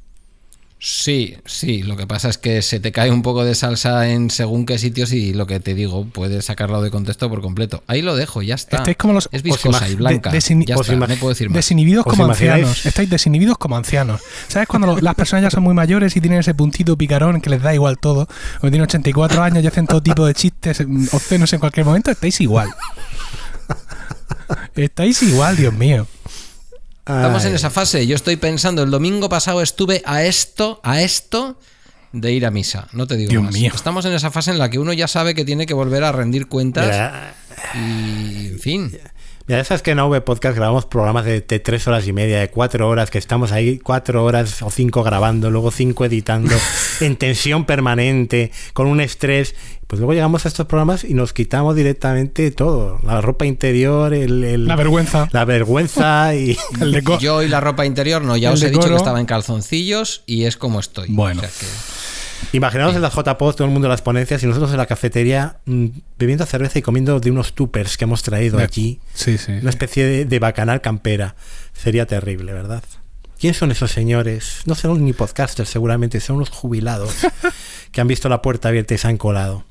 Speaker 3: Sí, sí, lo que pasa es que se te cae un poco de salsa en según qué sitios y lo que te digo, puedes sacarlo de contexto por completo. Ahí lo dejo, ya está.
Speaker 2: Estáis como los-
Speaker 3: es
Speaker 1: os
Speaker 3: viscosa y blanca.
Speaker 2: de-
Speaker 3: ya
Speaker 1: os
Speaker 3: está, no puedo decir más.
Speaker 2: Desinhibidos
Speaker 1: ¿Os
Speaker 2: como ancianos. Estáis desinhibidos como ancianos. ¿Sabes cuando lo- las personas ya son muy mayores y tienen ese puntito picarón que les da igual todo? O tienen 84 años y hacen todo tipo de chistes mm, obscenos en cualquier momento. Estáis igual. Estáis igual, Dios mío.
Speaker 3: Estamos en esa fase. Yo estoy pensando, el domingo pasado estuve a esto, a esto de ir a misa. No te digo
Speaker 2: Dios
Speaker 3: más.
Speaker 2: mío.
Speaker 3: Estamos en esa fase en la que uno ya sabe que tiene que volver a rendir cuentas
Speaker 1: Mira,
Speaker 3: y, en fin.
Speaker 1: Mira, sabes que en AV Podcast grabamos programas de, de tres horas y media, de cuatro horas, que estamos ahí cuatro horas o cinco grabando, luego cinco editando, en tensión permanente, con un estrés. Pues luego llegamos a estos programas y nos quitamos directamente todo: la ropa interior, el, el-
Speaker 2: La vergüenza.
Speaker 1: la vergüenza y.
Speaker 2: El.
Speaker 3: Yo y la ropa interior no, ya
Speaker 2: El
Speaker 3: os he dicho que estaba en calzoncillos y es como estoy.
Speaker 2: Bueno.
Speaker 3: O sea que-
Speaker 1: Imaginaos en las JPOD, todo el mundo en las ponencias y nosotros en la cafetería mm, bebiendo cerveza y comiendo de unos tupers que hemos traído
Speaker 2: Me-
Speaker 1: aquí.
Speaker 2: Sí, sí.
Speaker 1: Una especie de, de bacanal campera. Sería terrible, ¿verdad? ¿Quién son esos señores? No son ni podcasters seguramente, son unos jubilados que han visto la puerta abierta y se han colado.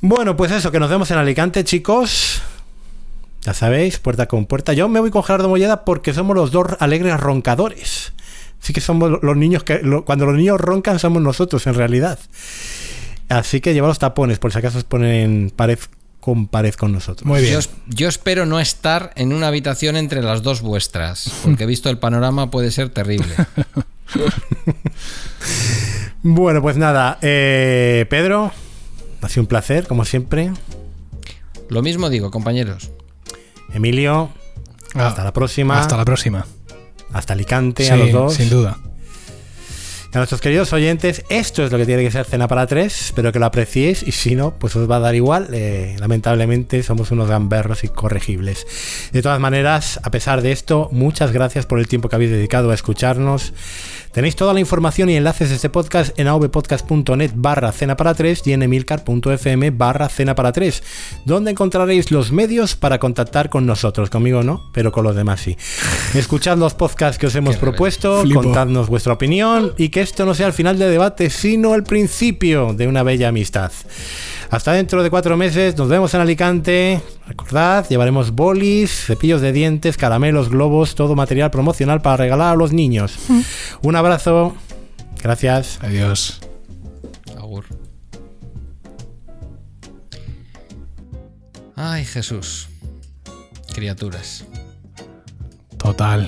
Speaker 1: Bueno, pues eso, que nos vemos en Alicante, chicos. Ya sabéis, puerta con puerta. Yo me voy con Gerardo Molleda porque somos los dos alegres roncadores. Así que somos los niños que. lo- cuando los niños roncan, somos nosotros en realidad. Así que lleva los tapones, por si acaso os ponen pared con pared con nosotros.
Speaker 3: Yo, es- yo espero no estar en una habitación entre las dos vuestras, porque he visto el panorama puede ser terrible.
Speaker 1: Bueno, pues nada, eh, Pedro, ha sido un placer, como siempre.
Speaker 3: Lo mismo digo, compañeros.
Speaker 1: Emilio,
Speaker 2: Ah,
Speaker 1: hasta la próxima.
Speaker 2: Hasta la próxima.
Speaker 1: Hasta Alicante,
Speaker 2: Sí,
Speaker 1: a los dos.
Speaker 2: sin duda.
Speaker 1: A nuestros queridos oyentes, esto es lo que tiene que ser Cena para Tres. Espero que lo apreciéis y si no, pues os va a dar igual. Eh, lamentablemente somos unos gamberros incorregibles. De todas maneras, a pesar de esto, muchas gracias por el tiempo que habéis dedicado a escucharnos. Tenéis toda la información y enlaces de este podcast en avpodcast.net barra cena para tres y en emilcar.fm barra cena para tres, donde encontraréis los medios para contactar con nosotros. Conmigo no, pero con los demás sí. Escuchad los podcasts que os hemos propuesto,
Speaker 2: Flipo.
Speaker 1: contadnos vuestra opinión y que esto no sea el final del debate, sino el principio de una bella amistad. Hasta dentro de cuatro meses, nos vemos en Alicante. Recordad, llevaremos bolis, cepillos de dientes, caramelos, globos, todo material promocional para regalar a los niños. Un abrazo. Gracias.
Speaker 2: Adiós.
Speaker 3: Agur. Ay, Jesús. Criaturas.
Speaker 2: Total.